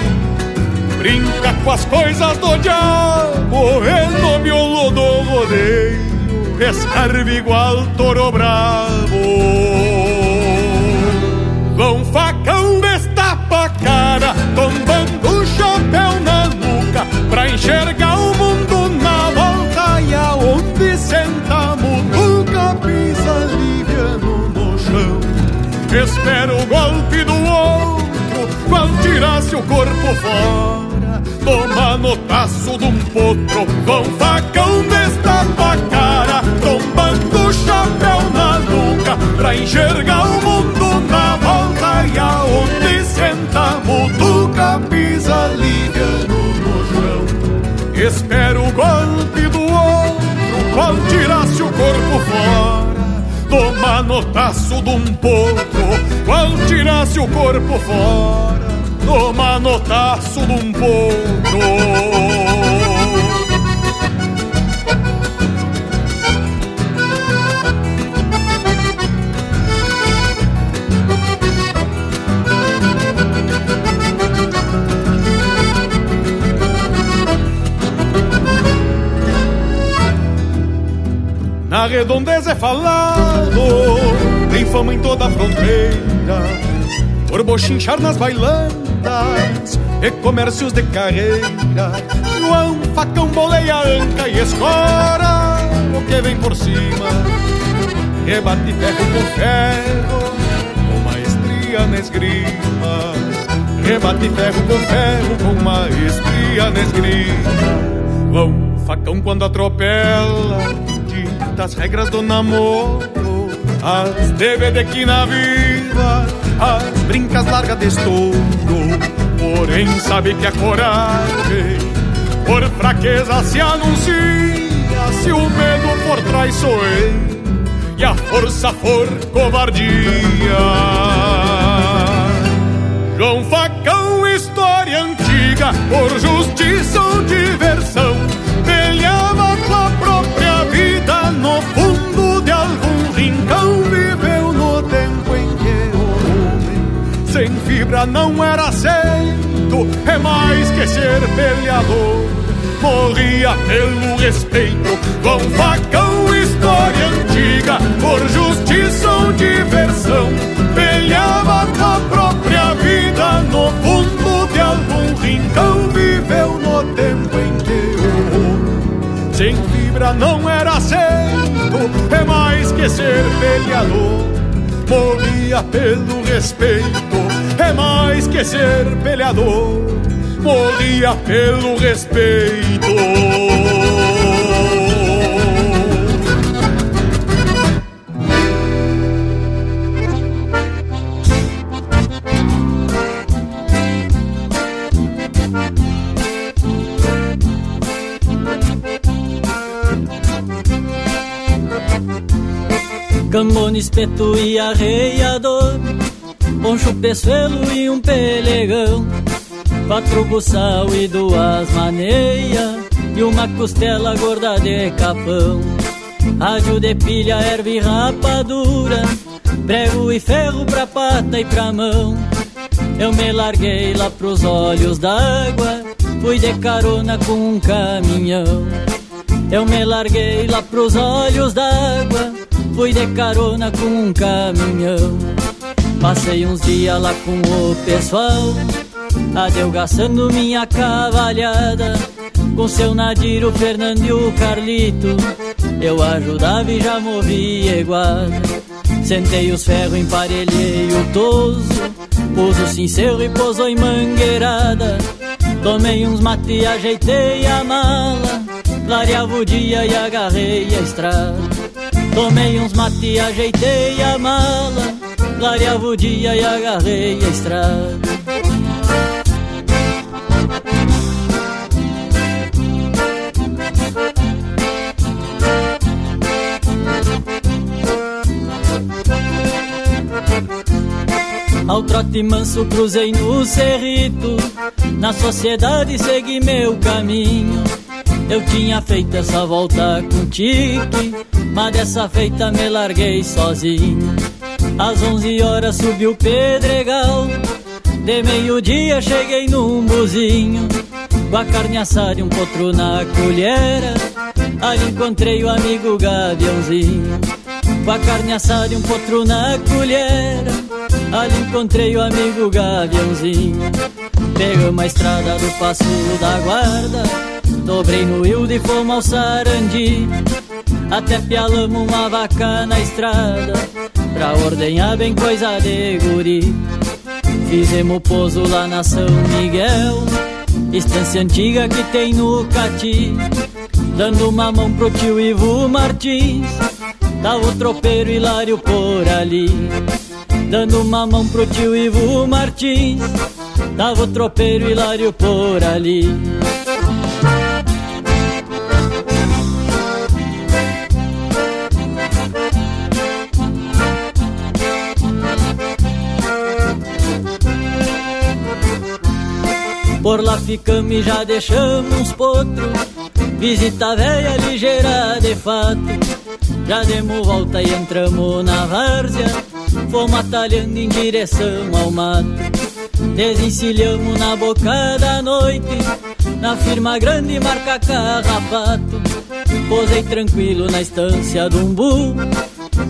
Brinca com as coisas do diabo E no miolo do rodeio Escarve igual toro bravo. Vão facão destapa a cara Tombando o chapéu na nuca Pra enxergar o pisa liviano no chão. Espero o golpe do outro, qual tirasse o corpo fora. Toma notaço de um potro, com facão destapa a cara, tombando o chapéu na nuca, pra enxergar o mundo na volta e aonde sentamos nunca pisa liviano no chão. Espero o golpe do qual tirasse o corpo fora do manotaço de um potro, qual tirasse o corpo fora do manotaço de um potro. Redondeza é falado, tem fama em toda a fronteira, por bochinchar nas bailandas e comércios de carreira. João facão boleia anca e escora o que vem por cima, rebate ferro com ferro, com maestria na esgrima. Rebate ferro com ferro, com maestria na esgrima. João facão quando atropela das regras do namoro, as DVD que na viva, as brincas largas de estouro. Porém, sabe que a coragem, por fraqueza se anuncia, se o medo for traiçoeiro e a força for covardia. João Facão, história antiga, por justiça ou diversão é mais que ser peleador. Morria pelo respeito, com facão, história antiga, por justiça ou diversão. Peleava com a própria vida no fundo de algum rincão. Viveu no tempo em que o sem fibra não era aceito, é mais que ser peleador morria pelo respeito, é mais que ser peleador, morria pelo respeito. Cambone, espeto e arreiador Poncho, peçoelo e um pelegão. Quatro buçal e duas maneias. E uma costela gorda de capão. Rádio de pilha, erva e rapadura. Prego e ferro pra pata e pra mão. Eu me larguei lá pros olhos d'água Fui de carona com um caminhão. Eu me larguei lá pros olhos d'água Fui de carona com um caminhão. Passei uns dias lá com o pessoal Adelgaçando minha cavalhada. Com seu Nadir, o Fernando e o Carlito Eu ajudava e já movia iguada Sentei os ferros, emparelhei o toso Pus o cincelo e posou em mangueirada. Tomei uns mate e ajeitei a mala Clareava o dia e agarrei a estrada Tomei uns mate ajeitei a mala Clareava o dia e agarrei a estrada. Ao trote manso cruzei no cerrito Na sociedade segui meu caminho Eu tinha feito essa volta com tique mas dessa feita me larguei sozinho. Às onze horas subi o pedregal De meio-dia cheguei num buzinho Com a carne assada e um potro na colhera Ali encontrei o amigo Gaviãozinho. Com a carne assada e um potro na colhera Ali encontrei o amigo Gaviãozinho. Pegamos a estrada do Passo da Guarda Dobrei no Hilde e fomos ao Sarandi. Até pialamos uma vaca na estrada Pra ordenhar bem coisa de guri. Fizemos pouso lá na São Miguel Estância antiga que tem no Cati. Dando uma mão pro tio Ivo Martins Tava o tropeiro Hilário por ali. Dando uma mão pro tio Ivo Martins Tava o tropeiro Hilário por ali Por lá ficamos e já deixamos uns potros Visita velha ligeira de fato. Já demos volta e entramos na várzea. Fomos atalhando em direção ao mato. Desencilhamos na boca da noite. Na firma grande marca carrapato. Posei tranquilo na estância do umbu.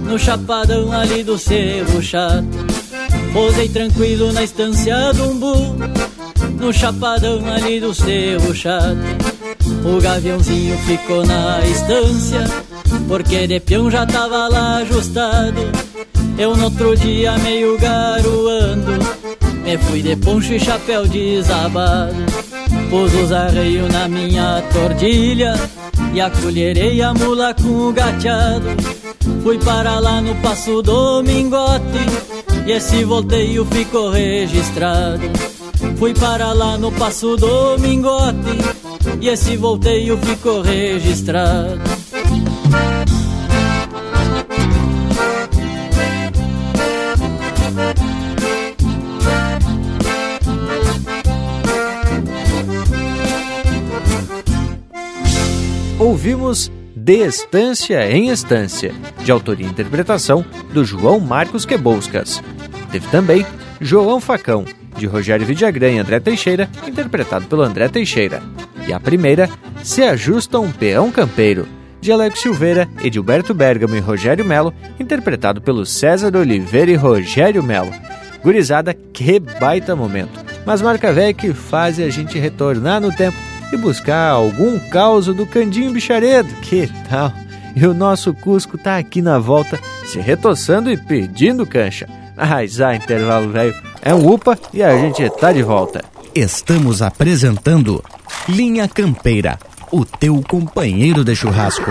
No chapadão ali do cerro chato. Posei tranquilo na estância do umbu no chapadão ali do cerro chato. O gaviãozinho ficou na estância, porque de peão já tava lá ajustado. Eu no outro dia meio garoando, me fui de poncho e chapéu desabado. Pus os arreios na minha tordilha e acolherei a mula com o gateado. Fui para lá no passo do mingote e esse volteio ficou registrado. Fui para lá no Passo do Mingote E esse volteio ficou registrado Ouvimos De Estância em Estância, de autoria e interpretação do João Marcos Queboscas. Teve também João Facão, de Rogério Vidagrã e André Teixeira, interpretado pelo André Teixeira. E a primeira, Se Ajusta um Peão Campeiro, de Alex Silveira, Edilberto Bergamo e Rogério Melo, interpretado pelo César Oliveira e Rogério Melo. Gurizada, que baita momento! Mas marca velha que faz a gente retornar no tempo e buscar algum caos do Candinho Bicharedo. Que tal? E o nosso Cusco tá aqui na volta, se retoçando e pedindo cancha. Mas ah, intervalo velho, é um UPA e a gente tá de volta. Estamos apresentando Linha Campeira, o teu companheiro de churrasco.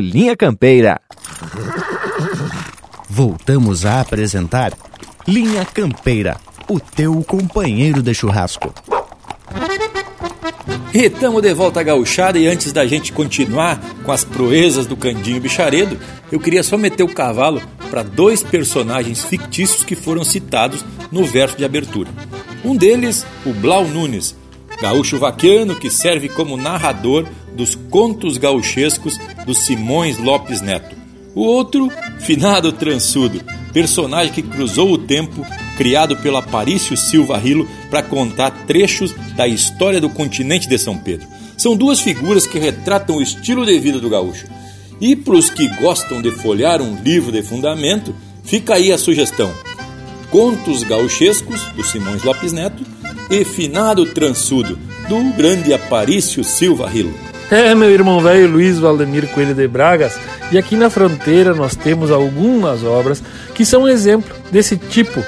Linha Campeira. Voltamos a apresentar Linha Campeira, o teu companheiro de churrasco. E estamos de volta à gauchada e antes da gente continuar com as proezas do Candinho Bicharedo, eu queria só meter o cavalo para dois personagens fictícios que foram citados no verso de abertura. Um deles, o Blau Nunes, gaúcho vaquiano que serve como narrador dos contos gauchescos do Simões Lopes Neto. O outro, finado transudo, personagem que cruzou o tempo, criado pelo Aparício Silva Rilo para contar trechos da história do continente de São Pedro. São duas figuras que retratam o estilo de vida do gaúcho. E para os que gostam de folhear um livro de fundamento, fica aí a sugestão: Contos Gauchescos, do Simões Lopes Neto, e Finado Transudo, do grande Aparício Silva Rilo. É, meu irmão velho Luiz Valdemir Coelho de Bragas, e aqui na fronteira nós temos algumas obras que são exemplo desse tipo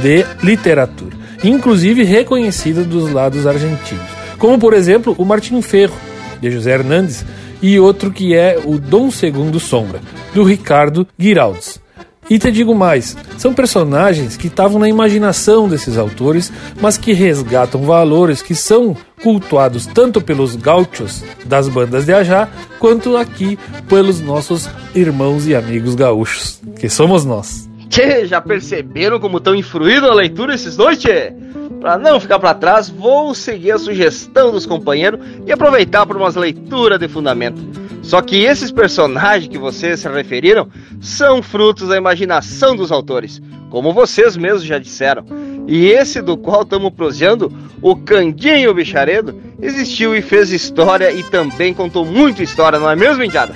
de literatura, inclusive reconhecida dos lados argentinos, como por exemplo o Martim Ferro, de José Hernandes, e outro que é o Dom Segundo Sombra, do Ricardo Giraldes. E te digo mais, são personagens que estavam na imaginação desses autores, mas que resgatam valores que são cultuados tanto pelos gauchos das bandas de Ajá, quanto aqui pelos nossos irmãos e amigos gaúchos, que somos nós. Tchê, já perceberam como estão influídos a leitura esses dois, tchê? Para não ficar para trás, vou seguir a sugestão dos companheiros e aproveitar para umas leituras de fundamento. Só que esses personagens que vocês se referiram são frutos da imaginação dos autores, como vocês mesmos já disseram. E esse do qual estamos proseando, o Candinho Bicharedo, existiu e fez história e também contou muito história, não é mesmo, Indiada?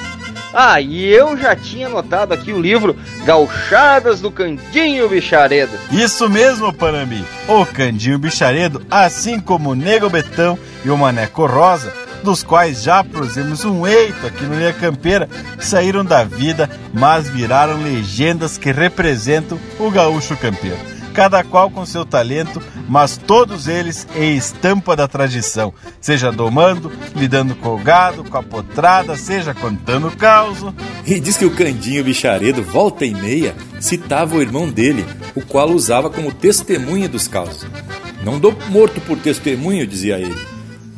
Ah, e eu já tinha notado aqui o livro Gauchadas do Candinho Bicharedo. Isso mesmo, Panambi. O Candinho Bicharedo, assim como o Nego Betão e o Maneco Rosa, dos quais já produzimos um eito aqui no Linha Campeira, saíram da vida, mas viraram legendas que representam o gaúcho campeiro cada qual com seu talento, mas todos eles em estampa da tradição, seja domando, lidando com o gado, com a potrada, seja contando caos. E diz que o Candinho Bicharedo, volta e meia, citava o irmão dele, o qual usava como testemunha dos causos. Não dou morto por testemunho, dizia ele,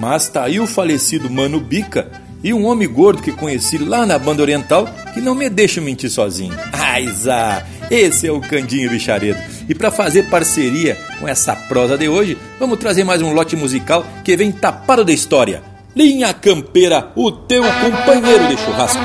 mas tá aí o falecido Mano Bica e um homem gordo que conheci lá na banda oriental que não me deixa mentir sozinho. Aiza! Esse é o Candinho Bicharedo. E para fazer parceria com essa prosa de hoje, vamos trazer mais um lote musical que vem tapado da história. Linha Campeira, o teu companheiro de churrasco.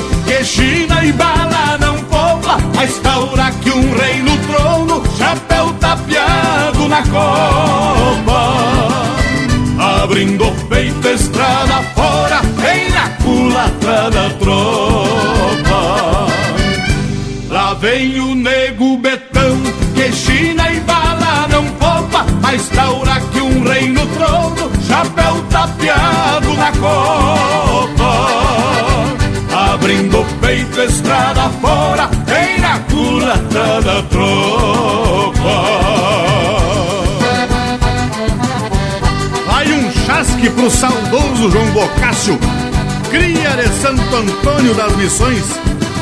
que China e bala não poupa, a instaura que um rei no trono, chapéu tapeado na copa. Abrindo o peito, estrada fora, vem na culatra da tropa. Lá vem o nego betão, que China e bala não poupa, a instaura que um rei no trono, chapéu tapeado na copa. Peito, estrada fora, vem na culatra da tropa. Vai um chasque pro saudoso João Bocácio, cria de Santo Antônio das Missões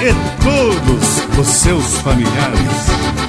e todos os seus familiares.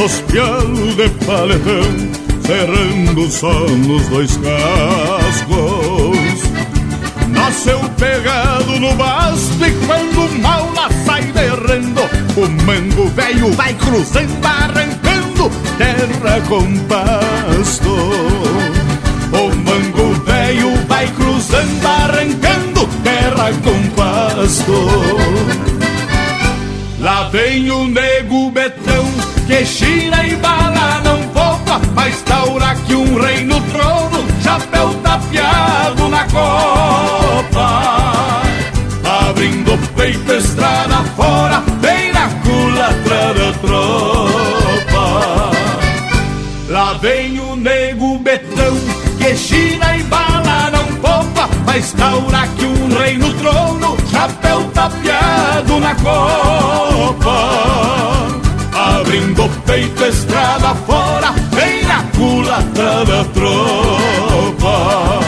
nos pialos de paletão, cerrando só nos dois cascos. Nasceu pegado no basto e quando mal lá sai derrando, o mango velho vai cruzando, arrancando terra com pasto. O mango velho vai cruzando, arrancando terra com pasto. Lá vem o nego betão, que China e bala não poupa, mas taura que um rei no trono, chapéu tapeado na copa. Abrindo o peito, estrada fora, vem na culatra da tropa. Lá vem o nego betão, que China e bala não poupa, mas taura que um rei no trono, chapéu tapeado na copa. Abrindo peito, estrada fora, vem na culatra da tropa.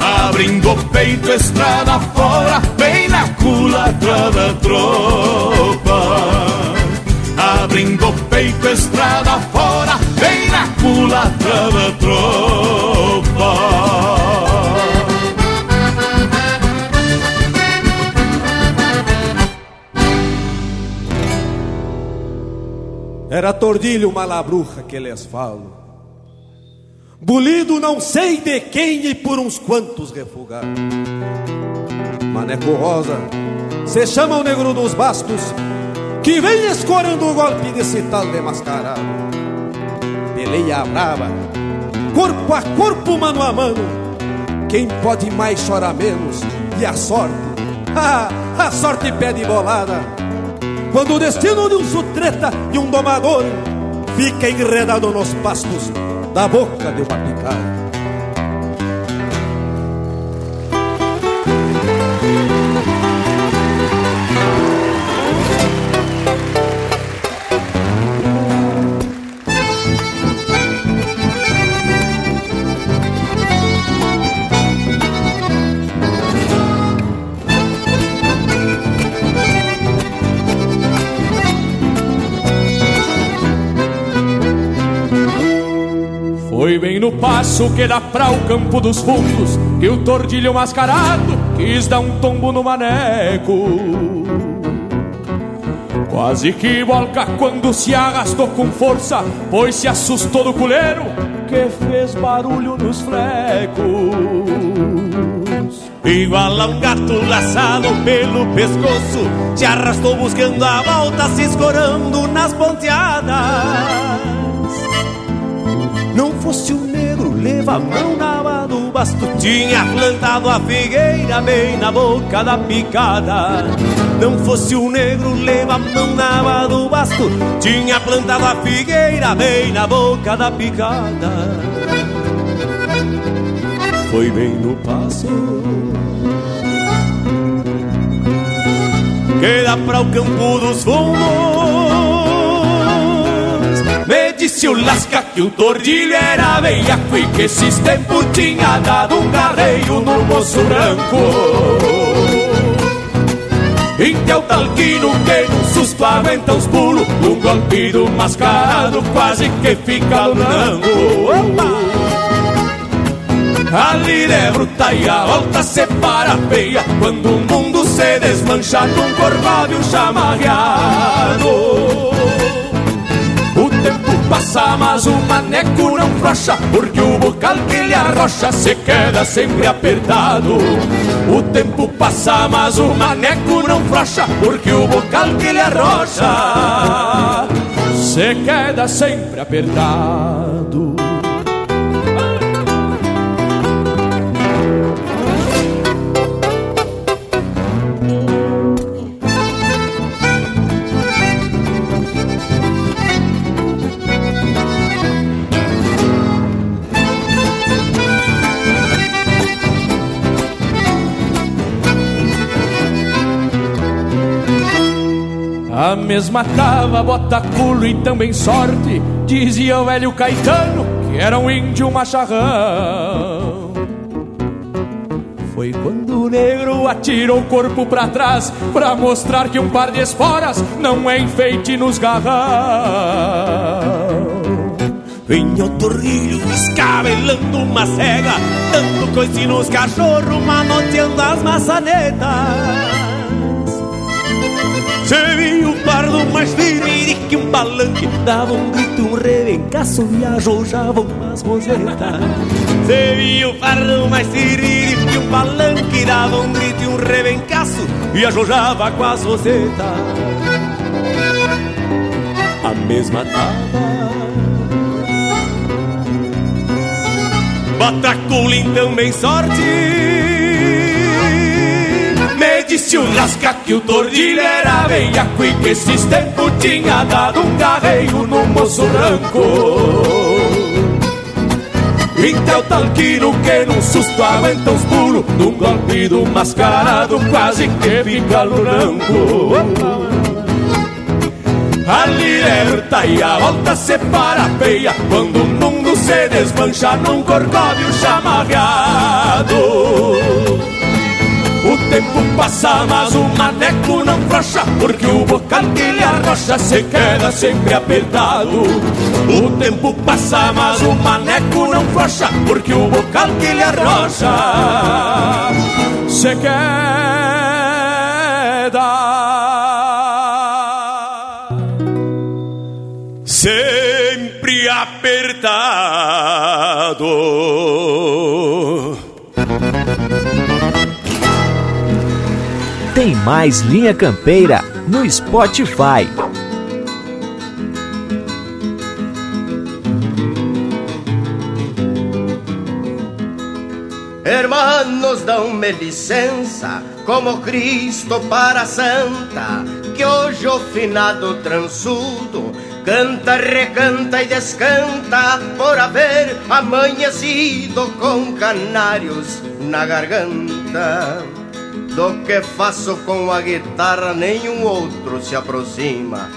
Abrindo peito, estrada fora, vem na culatra da tropa. Abrindo peito, estrada fora, vem na culatra da tropa. Era tordilho malabruja que lhes falo. Bulido não sei de quem e por uns quantos refugados. Maneco Rosa, se chama o negro dos bastos, que vem escorando o golpe desse tal de mascarado. Peleia brava, corpo a corpo, mano a mano. Quem pode mais chora menos, e a sorte, ah, a sorte pede bolada. Quando o destino de um sutreta e um domador fica enredado nos pastos da boca de uma picada. No passo que dá pra o campo dos fundos Que o tordilho mascarado quis dar um tombo no maneco. Quase que volca quando se arrastou com força Pois se assustou do culeiro que fez barulho nos flecos. Igual a um gato laçado pelo pescoço Se arrastou buscando a volta Se escorando nas ponteadas. Não fosse o negro, leva a mão na aba do basto Tinha plantado a figueira bem na boca da picada. Não fosse o negro, leva a mão na aba do basto Tinha plantado a figueira bem na boca da picada. Foi bem no passo. Que dá para o campo dos fundos. Disse o Lasca que o tordilho era veiaco e que esses tempos tinha dado um carreio no moço branco. E o talquino que num susto aguenta os pulos Um golpe do mascarado quase que fica lunango Opa! A lira é bruta e a volta separa feia Quando o mundo se desmancha num corcóvio chamarreado O tempo passa mas o maneco não frouxa Porque o bocal que ele arrocha se queda sempre apertado. O tempo passa mas o maneco não frouxa Porque o bocal que ele arrocha Se queda sempre apertado mesma tava, bota culo e também sorte, dizia o velho Caetano, que era um índio macharrão. Foi quando o negro atirou o corpo para trás, pra mostrar que um par de esporas não é enfeite nos garrão. Vinha o escabelando uma cega, dando coice nos cachorros, manoteando as maçanetas. Se pardo mais firme que um palanque Dava um grito, um rebencaço e arrojavam umas rosetas Se viu um pardo mais firme que um palanque Dava um grito, um rebencaço e arrojava com as rosetas A mesma tava Bataculin também sorte disse o Lasca que o tordilho era veiaco E que esses tempos tinha dado um carreio no moço branco. Então talquino que num susto aguenta os pulos Num golpe do mascarado quase que fica branco A liberta e a volta separa feia Quando o mundo se desmancha num corcóvio chamarreado tempo passa, mas o maneco não frouxa Porque o bocal que ele arrocha se queda sempre apertado. O tempo passa, mas o maneco não frouxa Porque o bocal que ele arrocha se queda. Sempre apertado mais Linha Campeira no Spotify. Hermanos, dão-me licença, como Cristo para Santa, que hoje o finado transudo canta, recanta e descanta por haver amanhecido com canários na garganta. Do que faço com a guitarra, nenhum outro se aproxima.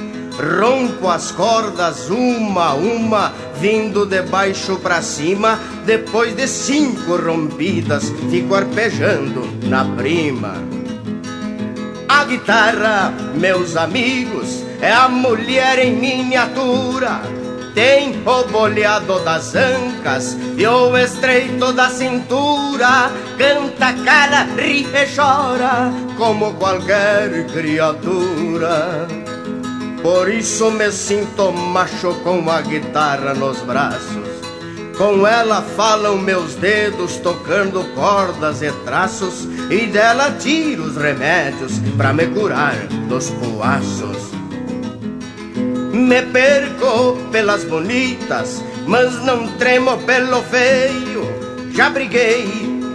Rompo as cordas uma a uma, vindo de baixo para cima. Depois de cinco rompidas, fico arpejando na prima. A guitarra, meus amigos, é a mulher em miniatura tem o boleado das ancas e o estreito da cintura. Canta, cara, ri e chora como qualquer criatura. Por isso me sinto macho com a guitarra nos braços. Com ela falam meus dedos tocando cordas e traços E dela tiro os remédios pra me curar dos poaços me perco pelas bonitas mas não tremo pelo feio. Já briguei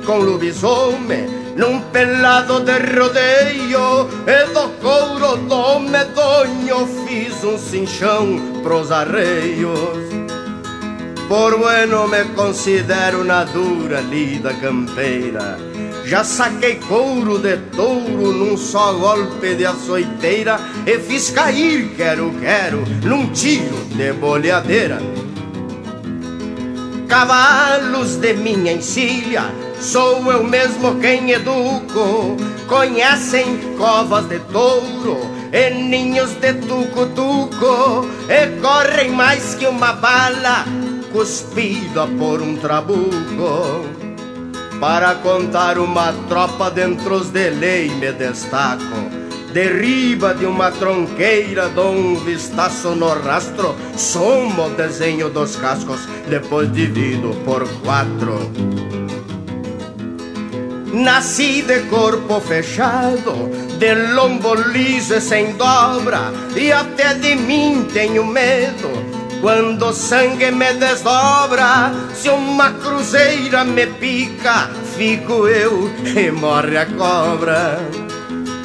com lobisomem num pelado de rodeio e do couro do medonho fiz um cinchão pros arreios. Por bueno me considero na dura lida campeira. Já saquei couro de touro num só golpe de açoiteira e fiz cair, quero, quero, num tiro de boleadeira. Cavalos de minha encilha, sou eu mesmo quem educo. Conhecem covas de touro e ninhos de tucutuco e correm mais que uma bala cuspida por um trabuco. Para contar uma tropa dentro de lei me destaco derriba de uma tronqueira, dou um vistaço no rastro, somo o desenho dos cascos, depois divido por quatro. Nasci de corpo fechado, de lombo liso e sem dobra, e até de mim tenho medo. Quando sangue me desdobra, se uma cruzeira me pica, fico eu e morre a cobra.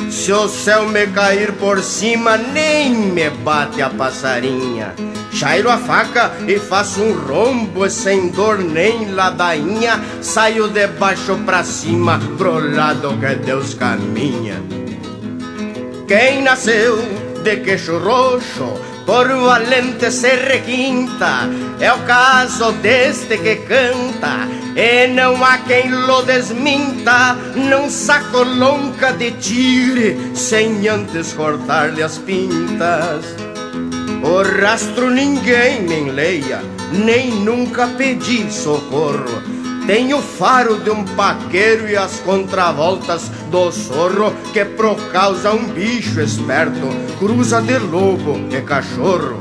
Se o céu me cair por cima, nem me bate a passarinha. Chairo a faca e faço um rombo sem dor nem ladainha. Saio de baixo pra cima, pro lado que Deus caminha. Quem nasceu de queixo roxo, por valente se requinta, é o caso deste que canta. E não há quem lo desminta Num saco lonca de tire Sem antes cortar-lhe as pintas. O rastro ninguém me enleia Nem nunca pedi socorro Tenho o faro de um paqueiro e as contravoltas do sorro Que pro causa um bicho esperto Cruza de lobo e cachorro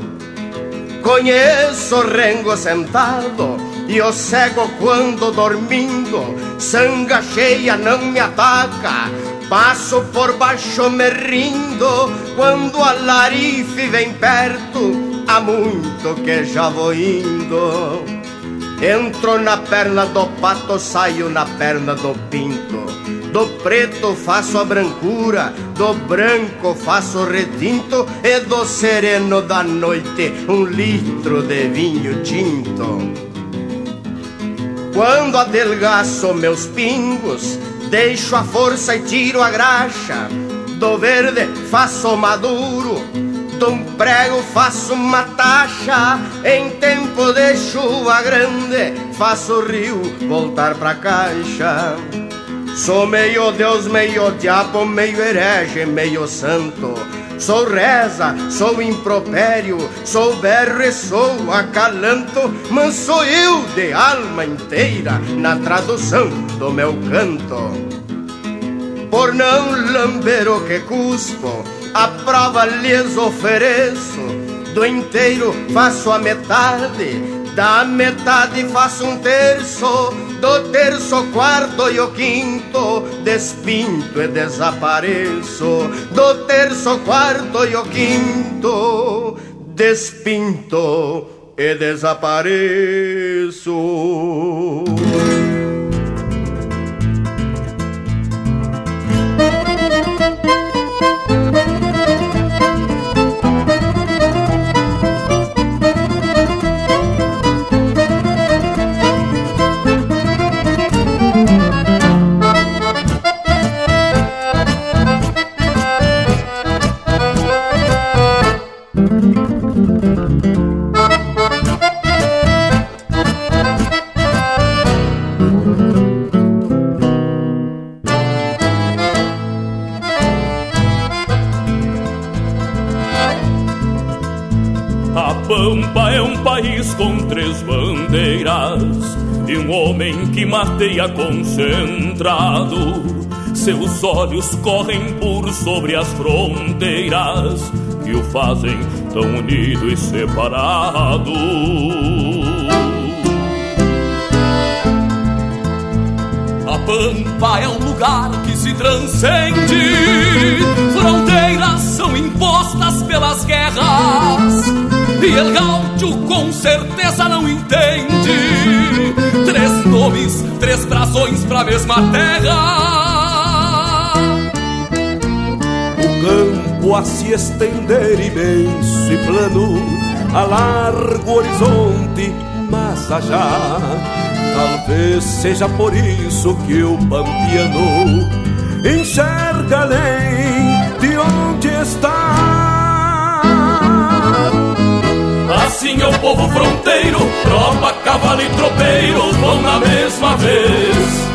Conheço o rengo sentado e o cego quando dormindo, sanga cheia não me ataca. Passo por baixo me rindo, quando a larife vem perto, há muito que já vou indo. Entro na perna do pato, saio na perna do pinto. Do preto faço a brancura, do branco faço retinto, e do sereno da noite um litro de vinho tinto. Quando adelgaço meus pingos, deixo a força e tiro a graxa. Do verde faço maduro, do prego faço uma taxa. Em tempo de chuva grande, faço o rio voltar pra caixa. Sou meio Deus, meio diabo, meio herege, meio santo. Sou reza, sou impropério, sou berro e sou acalanto, mas sou eu de alma inteira na tradução do meu canto. Por não lamber o que cuspo, a prova lhes ofereço, do inteiro faço a metade, da metade faço um terço, do terço quarto e o quinto despinto e desapareço. Do terço quarto e o quinto despinto e desapareço. E um homem que mateia concentrado. Seus olhos correm por sobre as fronteiras que o fazem tão unido e separado. A Pampa é um lugar que se transcende, fronteiras são impostas pelas guerras E el gaúcho com certeza não entende Três nomes, três brasões pra mesma terra. O campo a se estender imenso e plano A largo horizonte, mas já Talvez seja por isso que o pampiano enxerga além de onde está. Assim é o povo fronteiro, tropa, cavalo e tropeiro vão na mesma vez.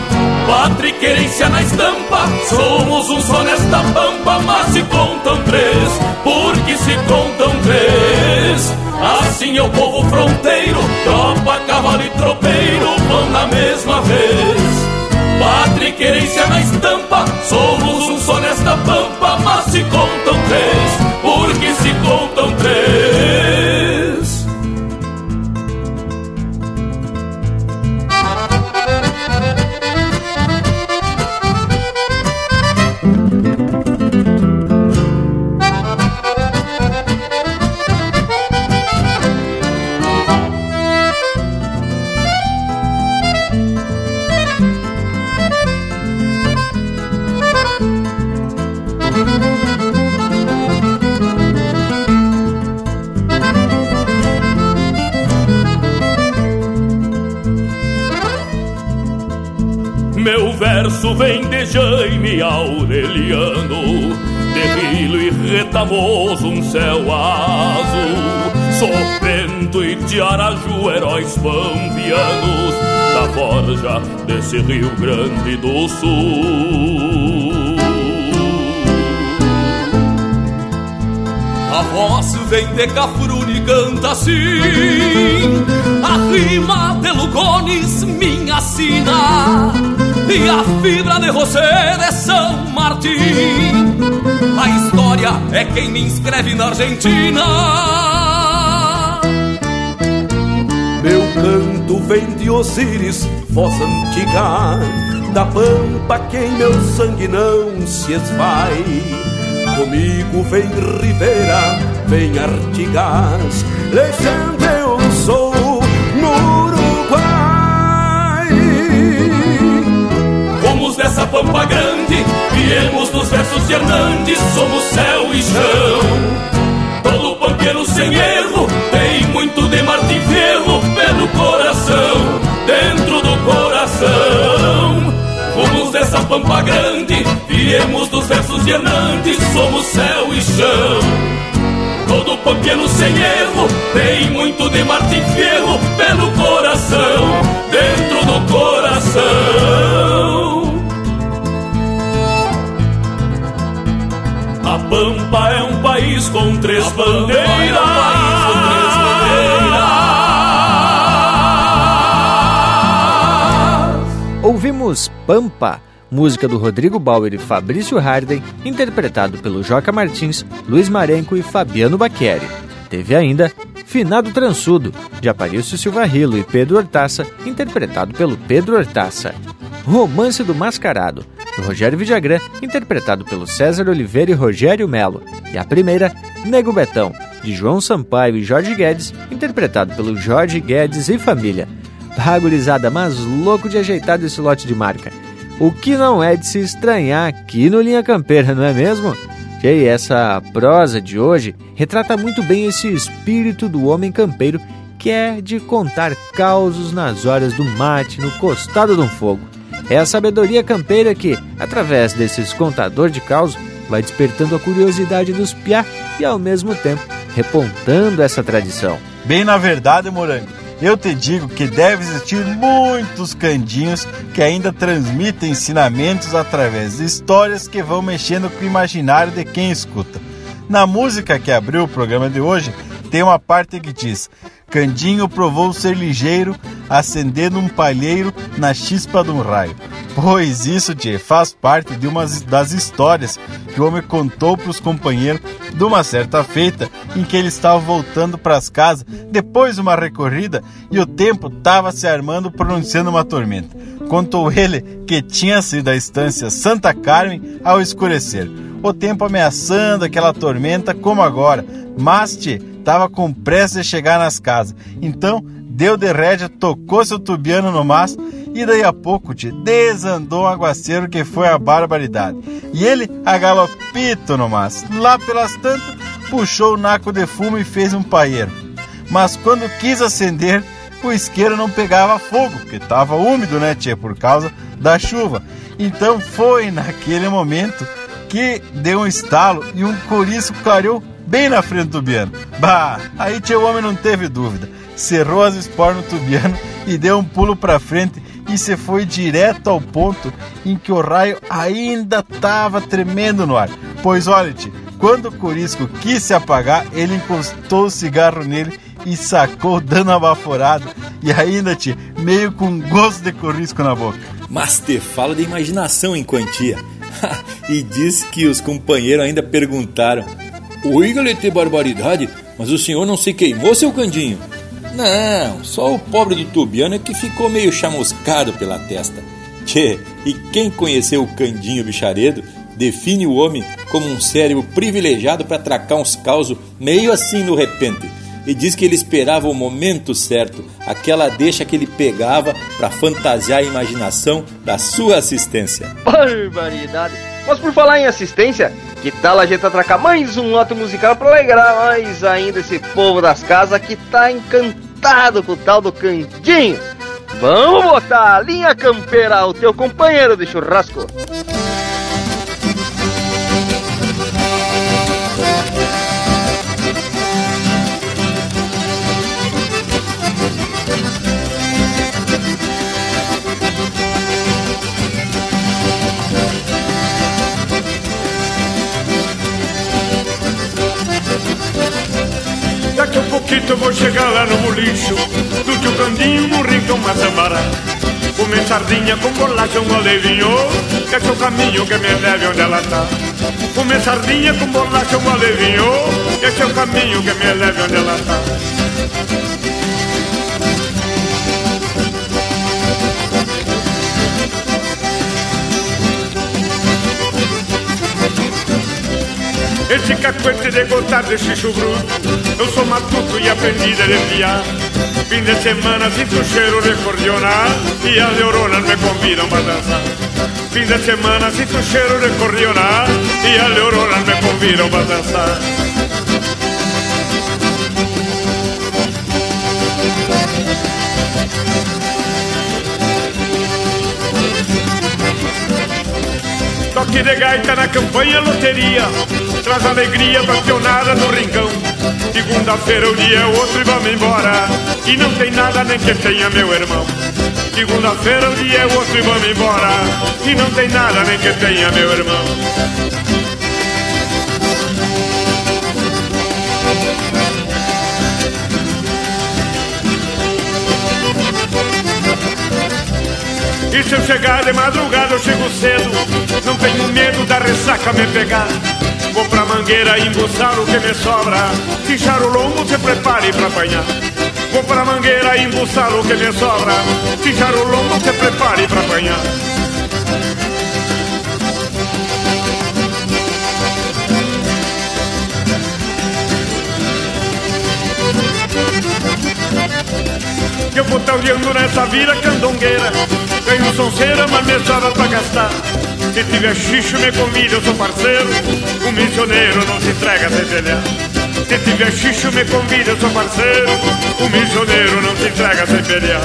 Pátria e querência na estampa, somos um só nesta pampa, mas se contam três, porque se contam três. Assim é o povo fronteiro, tropa, cavalo e tropeiro vão na mesma vez. Pátria e querência na estampa, somos um só nesta pampa, mas se contam três, Verso vem de Jaime Aureliano, terrível e retamoso um céu azul, sopento e de Araju, heróis pampianos, da forja desse Rio Grande do Sul. A voz vem de Cafrune e canta assim A rima de Lugones, minha sina E a fibra de José de São Martim A história é quem me inscreve na Argentina. Meu canto vem de Osíris, voz antiga Da pampa que em meu sangue não se esvai. Comigo vem Rivera, vem Artigas, legenda pampa grande, viemos dos versos de Hernandes, somos céu e chão. Todo pampeiro sem erro tem muito de Martim Ferro pelo coração, dentro do coração. Fomos dessa pampa grande, viemos dos versos de Hernandes, somos céu e chão. Todo pampiano sem erro tem muito de Martim Fierro pelo coração, dentro do coração. A Pampa é um país com três bandeiras. Ouvimos Pampa, música do Rodrigo Bauer e Fabrício Harden, interpretado pelo Joca Martins, Luiz Marenco e Fabiano Baqueri. Teve ainda Finado Transudo, de Aparício Silva Rilo e Pedro Hortaça, interpretado pelo Pedro Hortaça. Romance do Mascarado, do Rogério Vidagrã, interpretado pelo César Oliveira e Rogério Melo. E a primeira, Nego Betão, de João Sampaio e Jorge Guedes, interpretado pelo Jorge Guedes e família. Ragurizada, mas louco de ajeitar esse lote de marca. O que não é de se estranhar aqui no Linha Campeira, não é mesmo? E essa prosa de hoje retrata muito bem esse espírito do homem campeiro que é de contar causos nas horas do mate, no costado de um fogo. É a sabedoria campeira que, através desses contador de causos, vai despertando a curiosidade dos piá e, ao mesmo tempo, repontando essa tradição. Bem na verdade, Morango, eu te digo que deve existir muitos candinhos que ainda transmitem ensinamentos através de histórias que vão mexendo com o imaginário de quem escuta. Na música que abriu o programa de hoje, tem uma parte que diz: Candinho provou ser ligeiro, acendendo um palheiro na chispa de um raio. Pois isso, tchê, faz parte de uma das histórias que o homem contou para os companheiros de uma certa feita em que ele estava voltando para as casas depois de uma recorrida e o tempo estava se armando pronunciando uma tormenta. Contou ele que tinha sido a estância Santa Carmen ao escurecer. O tempo ameaçando aquela tormenta como agora, mas tchê, tava com pressa de chegar nas casas. Então, deu de rédea, tocou seu tubiano no maço e daí a pouco te desandou um aguaceiro que foi a barbaridade. E ele agalopito no maço. Lá pelas tantas, puxou o naco de fumo e fez um paieiro. Mas quando quis acender, o isqueiro não pegava fogo, porque estava úmido, né, tia, por causa da chuva. Então foi naquele momento que deu um estalo e um corisco clareou bem na frente do tubiano. Bah, aí tia, o homem não teve dúvida. Cerrou as esporas no tubiano e deu um pulo para frente e se foi direto ao ponto em que o raio ainda estava tremendo no ar. Pois olha, tia, quando o corisco quis se apagar, ele encostou o cigarro nele e sacou dando uma baforada e ainda, tia, meio com gosto de corisco na boca. Mas te fala de imaginação em quantia. e diz que os companheiros ainda perguntaram: Oi, galete barbaridade, mas o senhor não se queimou, seu candinho? Não, só o pobre do tubiano é que ficou meio chamuscado pela testa. Tchê, e quem conheceu o Candinho Bicharedo define o homem como um cérebro privilegiado para atracar uns causos meio assim no repente. E diz que ele esperava o momento certo, aquela deixa que ele pegava para fantasiar a imaginação da sua assistência. Barbaridade! Mas por falar em assistência, que tal a gente atracar mais um lote musical para alegrar mais ainda esse povo das casas que tá encantado com o tal do Candinho? Vamos botar a linha campeira ao teu companheiro de churrasco. Bolicho Do tio Candinho no rincão Mazambará Comer sardinha com bolacha, um alevinho Que é seu caminho que me leve onde ela tá. Comer sardinha com bolacha, um alevinho Que é seu caminho que me leve onde ela tá. Esse cacuete de gostar de xixo bruto Eu sou matuto e aprendi a desviar Fim de semana sinto o cheiro de cordiona E as neuronas me convidam para dançar Fim de semana sinto o cheiro de cordiona E as neuronas me convidam para dançar Toque de gaita na campanha loteria. Traz alegria pra pionada no rincão. Segunda-feira o dia é outro e vamos embora. E não tem nada nem que tenha meu irmão. Segunda-feira o dia é outro e vamos embora. E não tem nada nem que tenha meu irmão chegar de madrugada eu chego cedo. Não tenho medo da ressaca me pegar. Vou pra mangueira embuçar o que me sobra. Fichar o lombo, se prepare pra apanhar. Vou pra mangueira embuçar o que me sobra. Fichar o lombo, se prepare pra apanhar Que eu vou talhando nessa vira candongueira. Tenho sonceira, mas me sobra pra gastar. Se tiver xixo me convida, eu sou parceiro. O missioneiro não se entrega sem pelear Se tiver xixo me convida, eu sou parceiro. O missioneiro não se entrega sem pelear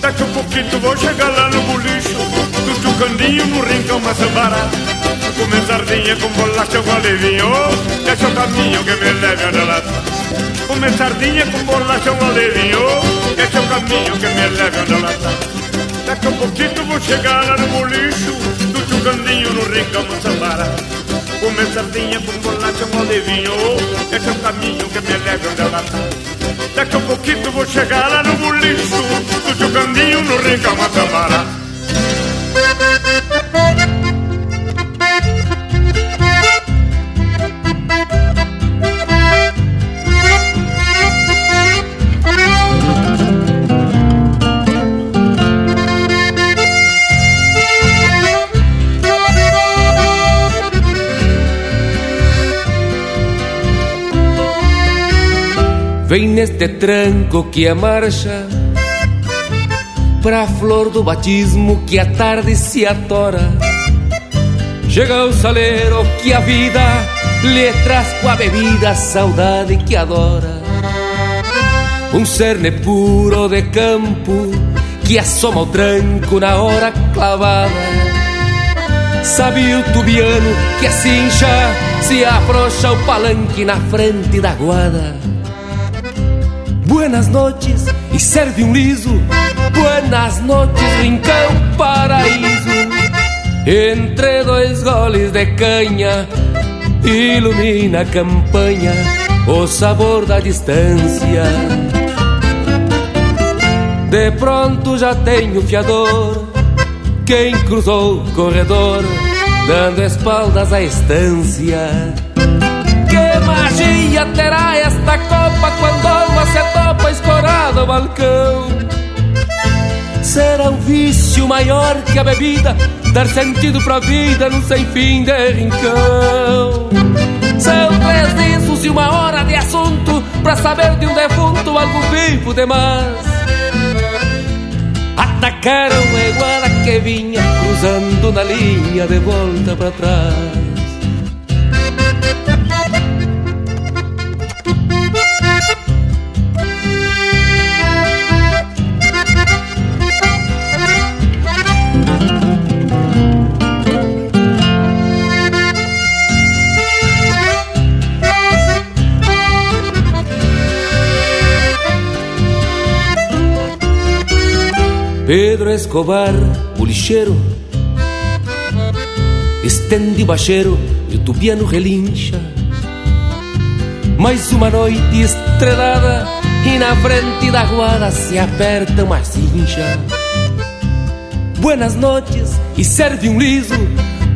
Daqui a pouquinho vou chegar lá no bolicho Do Tucandinho no rincão Maçambara Comer sardinha com bolacha com alevinho Deixa o caminho que me leve onde ela tá Comer sardinha com bolacha com alevinho Deixa o caminho que me leve onde ela Daqui a pouquinho vou chegar lá no bolicho Do Tucandinho no rincão Maçambara Comer sardinha com bolacha com alevinho Deixa o caminho que me leve onde ela Daqui a pouquinho vou chegar lá no bolicho Do Tucandinho no rincão Maçambara Vem neste tranco que a marcha Pra flor do batismo que a tarde se atora Chega o saleiro que a vida lhe traz com a bebida a saudade que adora. Um cerne puro de campo que assoma o tranco na hora clavada. Sabe o tubiano que assim já se afrouxa o palanque na frente da guarda Buenas noches e serve um liso. Buenas noches, rincão paraíso. Entre dois goles de canha Ilumina a campanha O sabor da distância. De pronto já tenho fiador Quem cruzou o corredor Dando espaldas à estância. Que magia terá esta copa quando a alma se topa escorada ao balcão? Será um vício maior que a bebida dar sentido pra vida num sem fim de rincão? São três discos e uma hora de assunto pra saber de um defunto algo vivo demais. Atacaram a iguana que vinha cruzando na linha de volta pra trás. Pedro Escobar, o lixeiro Estende o bacheiro e o tubiano relincha. Mais uma noite estrelada E na frente da guarda se aperta uma cincha. Buenas noches e serve um liso.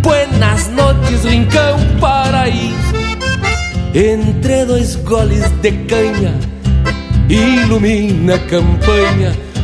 Buenas noches, rincão paraíso. Entre dois goles de canha Ilumina a campanha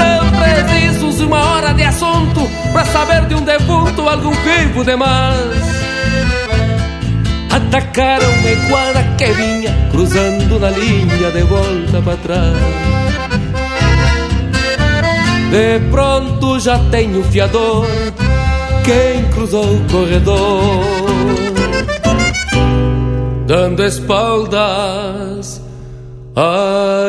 São precisos uma hora de assunto Pra saber de um defunto algum vivo demais Atacaram uma iguana que vinha Cruzando na linha de volta para trás. De pronto já tenho fiador Quem cruzou o corredor? Dando espaldas à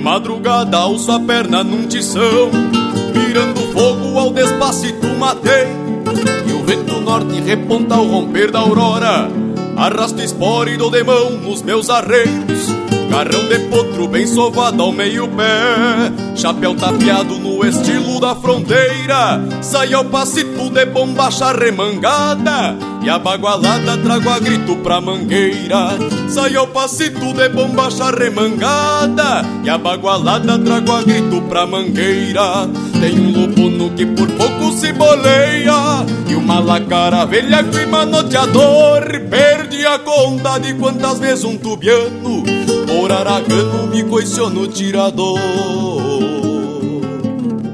Madrugada alço a perna num tição Mirando fogo ao despacito matei. E o vento norte reponta ao romper da aurora Arrasto espora e dou de mão nos meus arreios Carrão de potro bem sovado ao meio pé Chapéu tapeado no estilo da fronteira. Sai ao passito de bombacha remangada E a bagualada trago a grito pra mangueira Sai ao passito de bombacha remangada. E a bagualada trago a grito pra mangueira. Tem um lupuno que por pouco se boleia. E uma lacara velha que manoteador Perdi a conta de quantas vezes um tubiano por aragano me coiciou no tirador.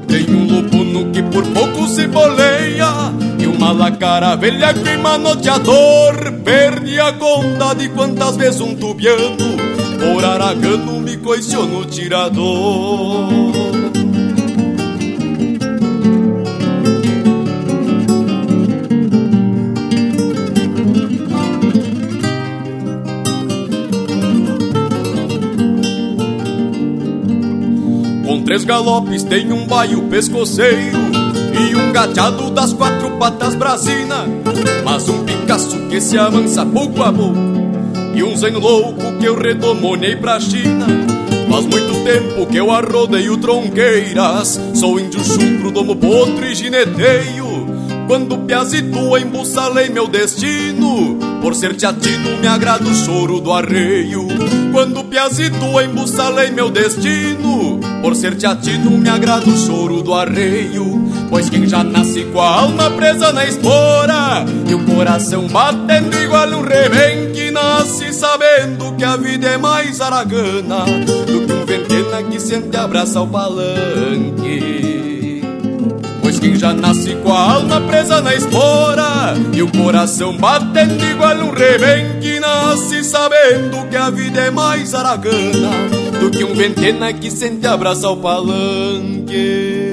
Tem um lupuno que por pouco se boleia mas a cara velha queima noteador Perdi a conta de quantas vezes um tubiano Por aragano me coiciou no tirador. Com três galopes tem um baio pescoceiro gateado das quatro patas brasina Mas um Picasso que se amansa pouco a pouco E um zen louco que eu redomonei pra China. Faz muito tempo que eu arrodeio tronqueiras Sou índio chucro, domo potro e gineteio. Quando piazito embussalei meu destino Por ser teatino me agrada o choro do arreio. Quando piazito embussalei meu destino Por ser teatino me agrada o choro do arreio Pois quem já nasce com a alma presa na espora E o coração batendo igual um rebenque Nasce sabendo que a vida é mais aragana Do que um ventena que sente abraça o palanque. Pois quem já nasce com a alma presa na espora E o coração batendo igual um rebenque Nasce sabendo que a vida é mais aragana Do que um ventena que sente abraça o palanque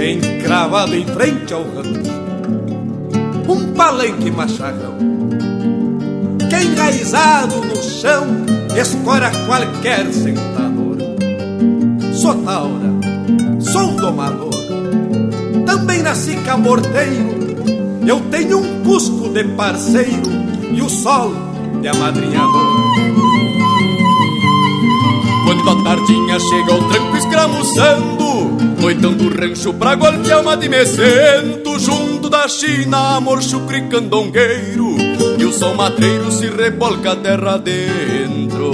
Encravado em frente ao rancho Um palanque macharrão Que enraizado no chão Escora qualquer sentador Sou taura, sou domador também nasci camorteiro. Eu tenho um cusco de parceiro e o sol de amadrinhador. Quando a tardinha chega o tranco escramuçando, noitão do rancho pra golpear uma de mecento, junto da China, amor chucre candongueiro, e o sol matreiro se rebolca a terra dentro.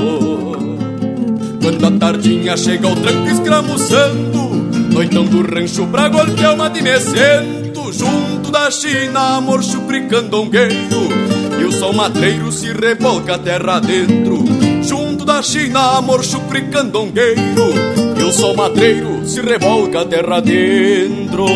Quando a tardinha chega o tranco escramuçando, Noitão do rancho pra golpear uma de mecento Junto da China, amor chupri candongueiro E o sol matreiro se revolca terra dentro Junto da China, amor chupri candongueiro E o sol matreiro se revolca terra dentro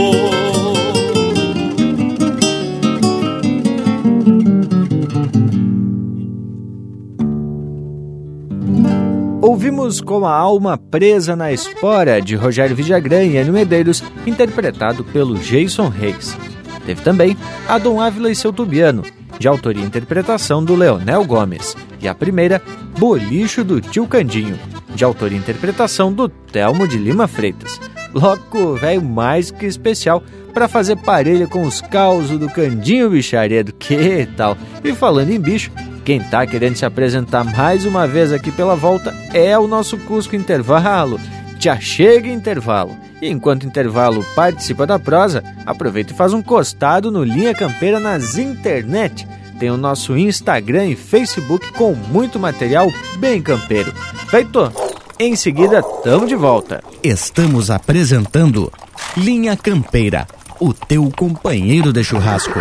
Ouvimos Com a Alma Presa na Espora, de Rogério Vidagrã e Enio Medeiros, interpretado pelo Jason Reis. Teve também a Dom Ávila e seu Tubiano, de autoria e interpretação do Leonel Gomes. E a primeira, Bolicho do Tio Candinho, de autoria e interpretação do Telmo de Lima Freitas. Loco, velho mais que especial para fazer parelha com os causos do Candinho Bicharedo, que tal? E falando em bicho, quem tá querendo se apresentar mais uma vez aqui pela volta é o nosso Cusco Intervalo. Já chega intervalo. E enquanto intervalo participa da prosa, aproveita e faz um costado no Linha Campeira nas internet. Tem o nosso Instagram e Facebook com muito material bem campeiro. Feito! Em seguida, tamo de volta. Estamos apresentando Linha Campeira, o teu companheiro de churrasco.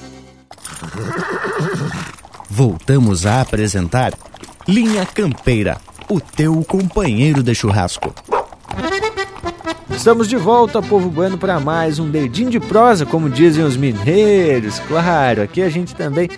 Voltamos a apresentar Linha Campeira, o teu companheiro de churrasco. Estamos de volta, povo bueno, para mais um dedinho de prosa, como dizem os mineiros. Claro, aqui a gente também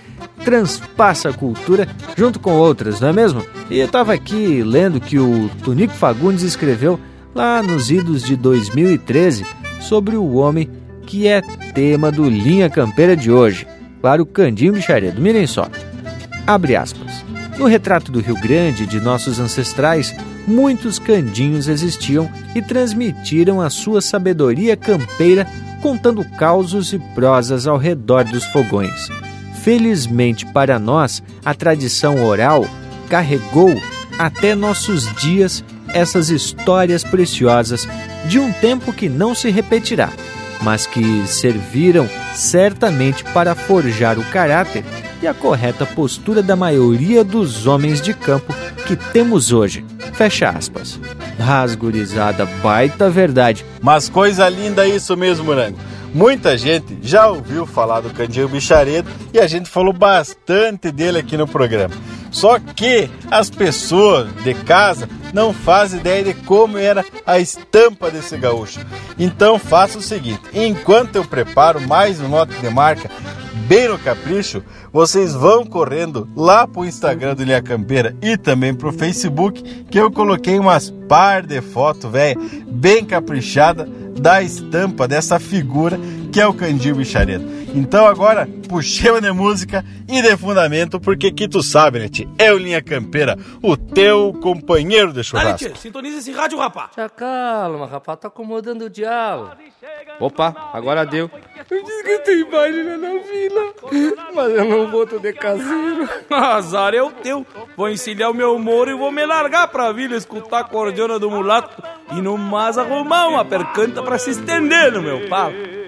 transpassa a cultura junto com outras, não é mesmo? E eu estava aqui lendo que o Tonico Fagundes escreveu lá nos idos de 2013 sobre o homem que é tema do Linha Campeira de hoje. Claro, Candinho Bicharedo. Mirem só. Abre aspas. No retrato do Rio Grande de nossos ancestrais, muitos candinhos existiam e transmitiram a sua sabedoria campeira contando causos e prosas ao redor dos fogões. Felizmente para nós, a tradição oral carregou até nossos dias essas histórias preciosas de um tempo que não se repetirá, mas que serviram certamente para forjar o caráter e a correta postura da maioria dos homens de campo que temos hoje. Fecha aspas. Rasgurizada, baita verdade. Mas coisa linda isso mesmo, Morango. Muita gente já ouviu falar do Candinho Bicharedo e a gente falou bastante dele aqui no programa. Só que as pessoas de casa não fazem ideia de como era a estampa desse gaúcho. Então faça o seguinte: enquanto eu preparo mais um lote de marca bem no capricho, vocês vão correndo lá pro Instagram do Linha Campeira e também pro Facebook, que eu coloquei umas par de fotos, velho, bem caprichada da estampa dessa figura que é o Candil Bicharedo. Então agora, puxemos de música e de fundamento, porque que tu sabe, né, tio? É o Linha Campeira, o teu companheiro de churrasco. Dale, sintoniza esse rádio, rapá. Já calma, rapá, tá acomodando o diabo. Opa, agora deu. Eu disse que tem baile na vila, mas eu não vou tô de caseiro. Azar é o teu. Vou encilhar o meu moro e vou me largar pra vila escutar a cordiona do mulato e no mais arrumar uma percanta pra se estender no meu palo.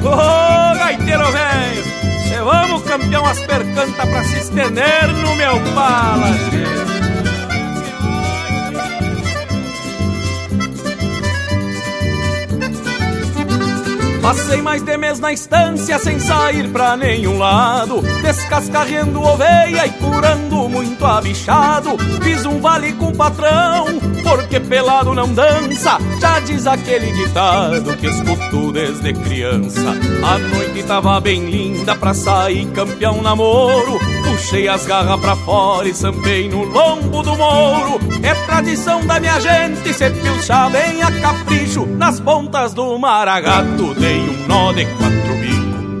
Ô, oh, gaiteiro velho, vamos campeão as percantas pra se estender no meu pala. Passei mais de mês na estância sem sair pra nenhum lado Descascarreando oveia e curando muito abichado Fiz um vale com o patrão, porque pelado não dança. Já diz aquele ditado que escuto desde criança. A noite tava bem linda pra sair campeão namoro. Puxei as garras pra fora e sampei no lombo do mouro É tradição da minha gente se pilchar bem a capricho. Nas pontas do maragato dei um nó de quatro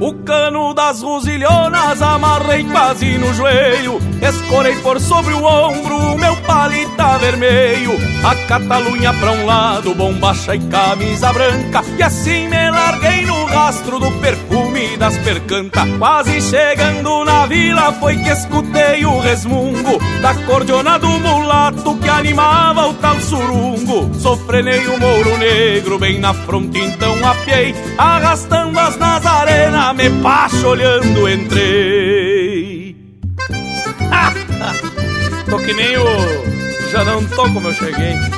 o cano das rosilhonas amarrei quase no joelho Escorei por sobre o ombro meu palita vermelho. A catalunha pra um lado, bombacha e camisa branca E assim me larguei no rastro do perfume das percanta Quase chegando na vila foi que escutei o resmungo Da cordiona do mulato que animava o tal surungo Sofrenei o mouro negro bem na fronte então apiei Arrastando as nazarenas me passo olhando entrei Tô que nem o. Já não tô como eu cheguei.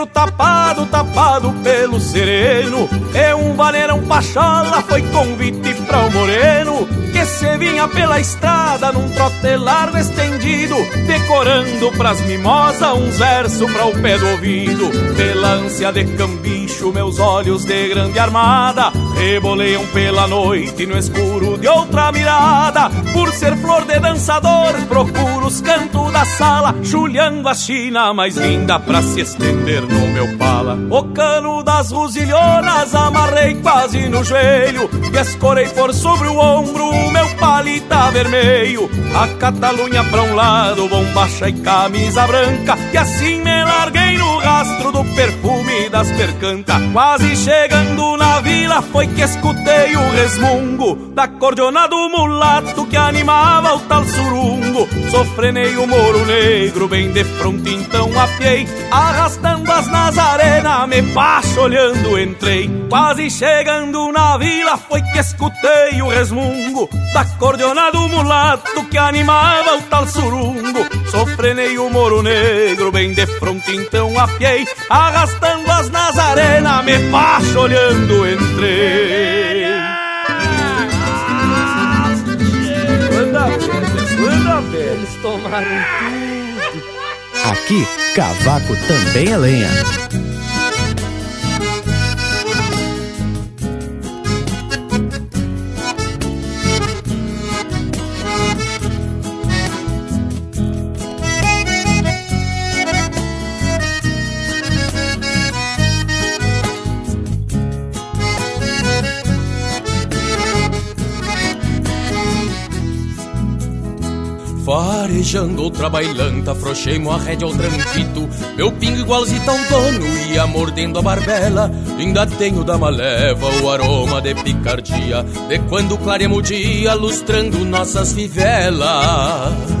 Negro tapado, tapado pelo sereno. É um vaneirão pachola, foi convite pra o moreno Que se vinha pela estrada num trote largo estendido Decorando pras mimosas uns versos pra o pé do ouvido. Pela ânsia de cambicho, meus olhos de grande armada Reboleiam pela noite no escuro de outra mirada. Por ser flor de dançador, procuro os cantos da sala Chulhando a china mais linda pra se estender no meu pala. O cano das rosilhonas amarrei quase no joelho E escorei por sobre o ombro meu palita vermelho A catalunha pra um lado, bombacha e camisa branca E assim me larguei no rastro do perfume das percanta Quase chegando na vila foi que escutei o resmungo Da cordiona do mulato que animava o tal surungo. Sofrenei o moro negro bem de fronte então apiei Arrastando as nazarenas me passo olhando entrei. Quase chegando na vila foi que escutei o resmungo Da cordiona do mulato que animava o tal surungo Sofrenei o moro negro bem de fronte então apiei Arrastando as nazarenas me passo olhando entrei Manda manda Eles tomaram tudo. Aqui, cavaco também é lenha. Farejando outra bailanta, afrouxei-mo a rédea ao tranquito Meu pingo igualzito ao dono, ia mordendo a barbela. Ainda tenho da maleva o aroma de picardia De quando clareamos o dia, lustrando nossas fivelas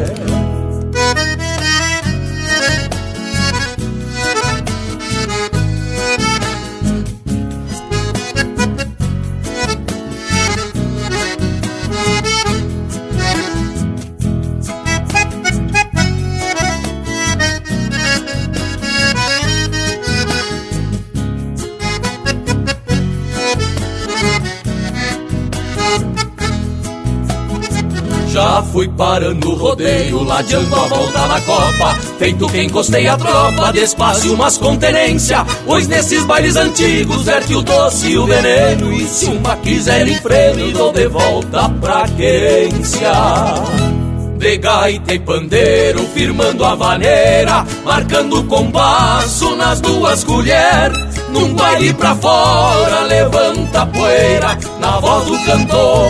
Fui parando o rodeio, ladeando a volta na copa. Feito que encostei a tropa, despacio mas com tenência. Pois nesses bailes antigos verte o doce e o veneno. E se uma quiser em freno, dou de volta pra quência de gaita e pandeiro, firmando a vaneira, marcando o compasso nas duas colheres. Num baile pra fora, levanta a poeira, na voz do cantor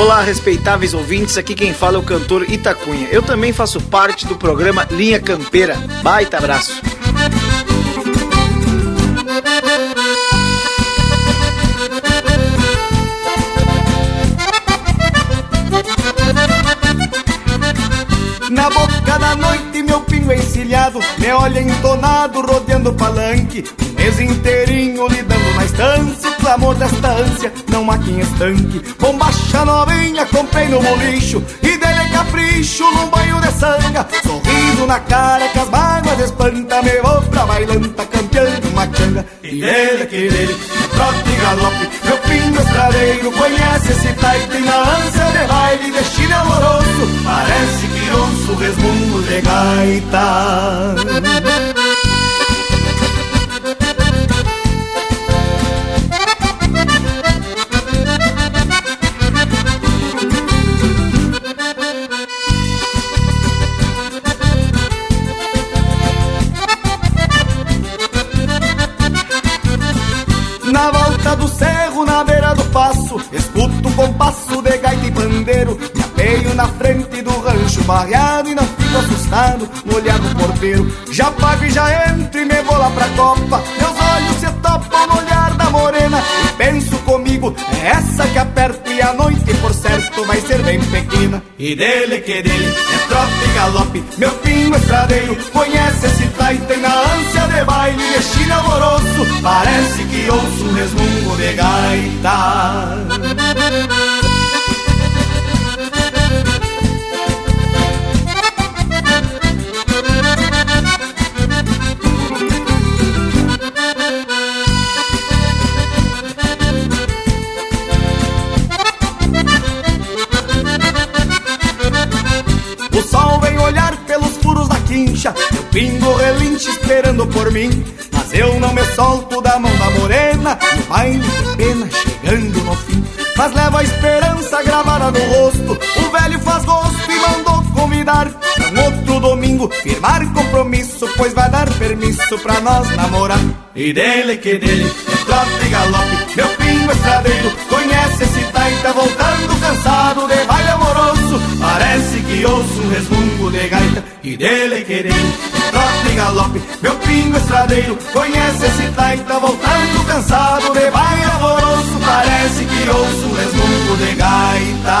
Olá, respeitáveis ouvintes, aqui quem fala é o cantor Itacunha. Eu também faço parte do programa Linha Campeira. Baita abraço. Na boca da noite meu pingo encilhado Me olha entonado rodeando o palanque. Um mês inteirinho lidando na estância O clamor desta ânsia não há quem estanque. Bombacha novinha comprei no bolicho E dele capricho num banho de sanga. Sorriso na cara que as mágoas espanta Me vou pra bailanta campeando uma changa. E dele que dele, trote e galope Meu pingo estradeiro conhece esse taito E na ânsia de baile de chile amoroso Parece que ouço resmungo de gaita. Na volta do cerro, na beira do passo Escuto o compasso de gaita e pandeiro Me apeio na frente E não fico assustado. No olhar do porteiro Já pago e já entro e me vou lá pra copa. Meus olhos se topam no olhar da morena E penso comigo, é essa que aperto E a noite por certo vai ser bem pequena. E dele que dele, é trote e galope Meu pingo estradeiro. Conhece esse taita E na ânsia de baile de chile amoroso Parece que ouço um resmungo de gaita pingo relinche esperando por mim. Mas eu não me solto da mão da morena No baile de pena chegando no fim. Mas levo a esperança gravada no rosto O velho faz gosto e mandou convidar Pra um outro domingo. Firmar compromisso Pois vai dar permisso pra nós namorar. E dele que dele é trote e galope Meu pingo estradeiro conhece esse taita Voltando cansado de baile amoroso. Parece que ouço um resmungo de gaita E dele que dele é trote e galope Meu pingo estradeiro conhece esse taita Voltando cansado de baile amoroso. Parece que ouço um resmungo de gaita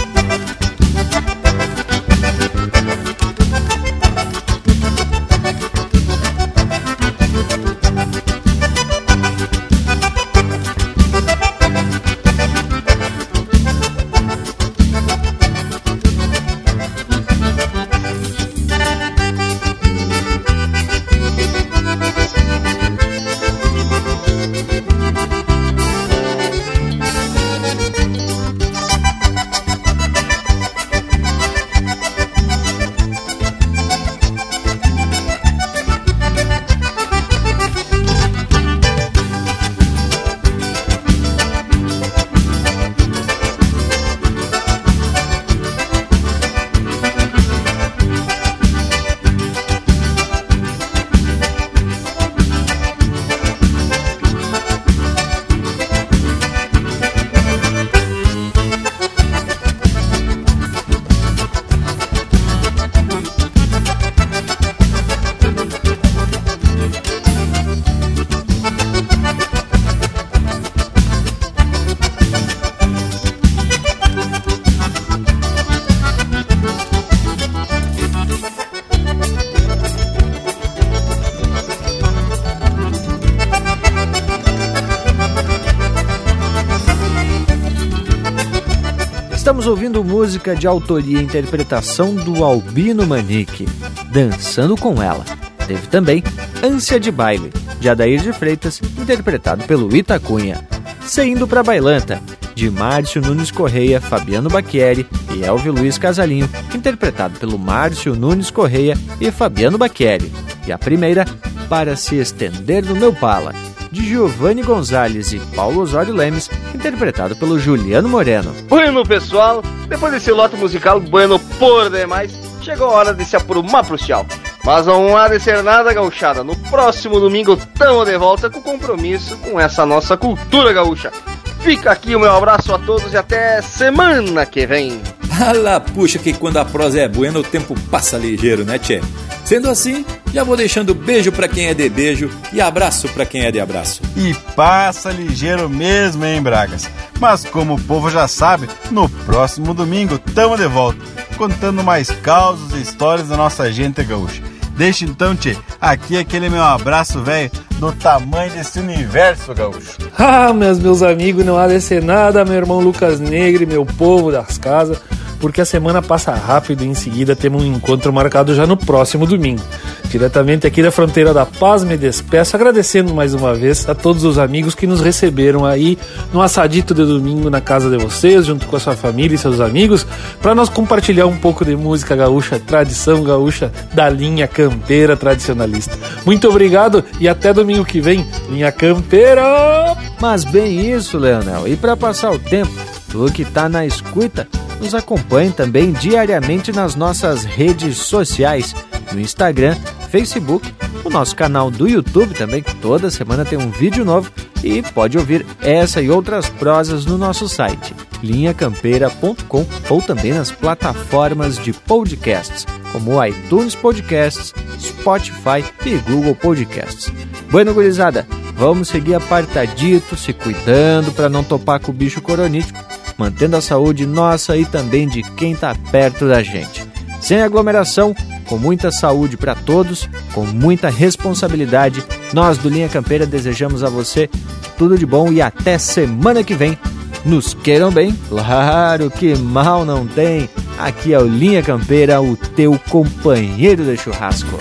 Estamos ouvindo música de autoria e interpretação do Albino Manique, Dançando com Ela. Teve também Ânsia de Baile, de Adair de Freitas, interpretado pelo Itacunha. Saindo para Bailanta, de Márcio Nunes Correia, Fabiano Bacchieri e Elvio Luiz Casalinho, interpretado pelo Márcio Nunes Correia e Fabiano Bacchieri. E a primeira, Para se estender no meu pala, de Giovanni Gonzalez e Paulo Osório Lemes, interpretado pelo Juliano Moreno. Bueno, pessoal, depois desse lote musical bueno por demais, chegou a hora de se aprumar pro tchau. Mas não há de ser nada, gauchada. No próximo domingo tamo de volta com compromisso com essa nossa cultura gaúcha. Fica aqui o meu abraço a todos e até semana que vem. Ala, puxa que quando a prosa é buena o tempo passa ligeiro, né, tchê? Sendo assim, já vou deixando beijo para quem é de beijo e abraço para quem é de abraço. E passa ligeiro mesmo, hein, Bragas? Mas como o povo já sabe, no próximo domingo tamo de volta, contando mais causos e histórias da nossa gente gaúcha. Deixa então, Tchê, aqui aquele meu abraço, velho, do tamanho desse universo gaúcho. Ah, meus, meus amigos, não há de ser nada, meu irmão Lucas Negre, meu povo das casas porque a semana passa rápido e em seguida temos um encontro marcado já no próximo domingo. Diretamente aqui da fronteira da Paz, me despeço agradecendo mais uma vez a todos os amigos que nos receberam aí no assadito de domingo na casa de vocês, junto com a sua família e seus amigos, para nós compartilhar um pouco de música gaúcha, tradição gaúcha da linha campeira tradicionalista. Muito obrigado e até domingo que vem, linha campeira! Mas bem isso, Leonel, e para passar o tempo, tu que tá na escuta, nos acompanhe também diariamente nas nossas redes sociais, no Instagram, Facebook, o nosso canal do YouTube também, que toda semana tem um vídeo novo e pode ouvir essa e outras prosas no nosso site, linhacampeira.com ou também nas plataformas de podcasts, como iTunes Podcasts, Spotify e Google Podcasts. Bueno, gurizada, vamos seguir apartadito, se cuidando para não topar com o bicho coronítico mantendo a saúde nossa e também de quem está perto da gente. Sem aglomeração, com muita saúde para todos, com muita responsabilidade, nós do Linha Campeira desejamos a você tudo de bom e até semana que vem. Nos queiram bem, claro que mal não tem. Aqui é o Linha Campeira, o teu companheiro de churrasco.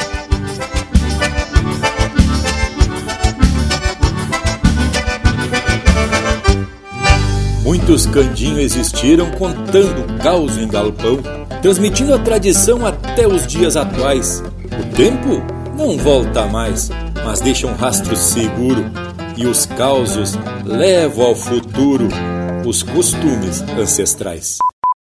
Muitos candinhos existiram contando o caos em galpão, transmitindo a tradição a até os dias atuais. O tempo não volta mais, mas deixa um rastro seguro e os causos levam ao futuro os costumes ancestrais.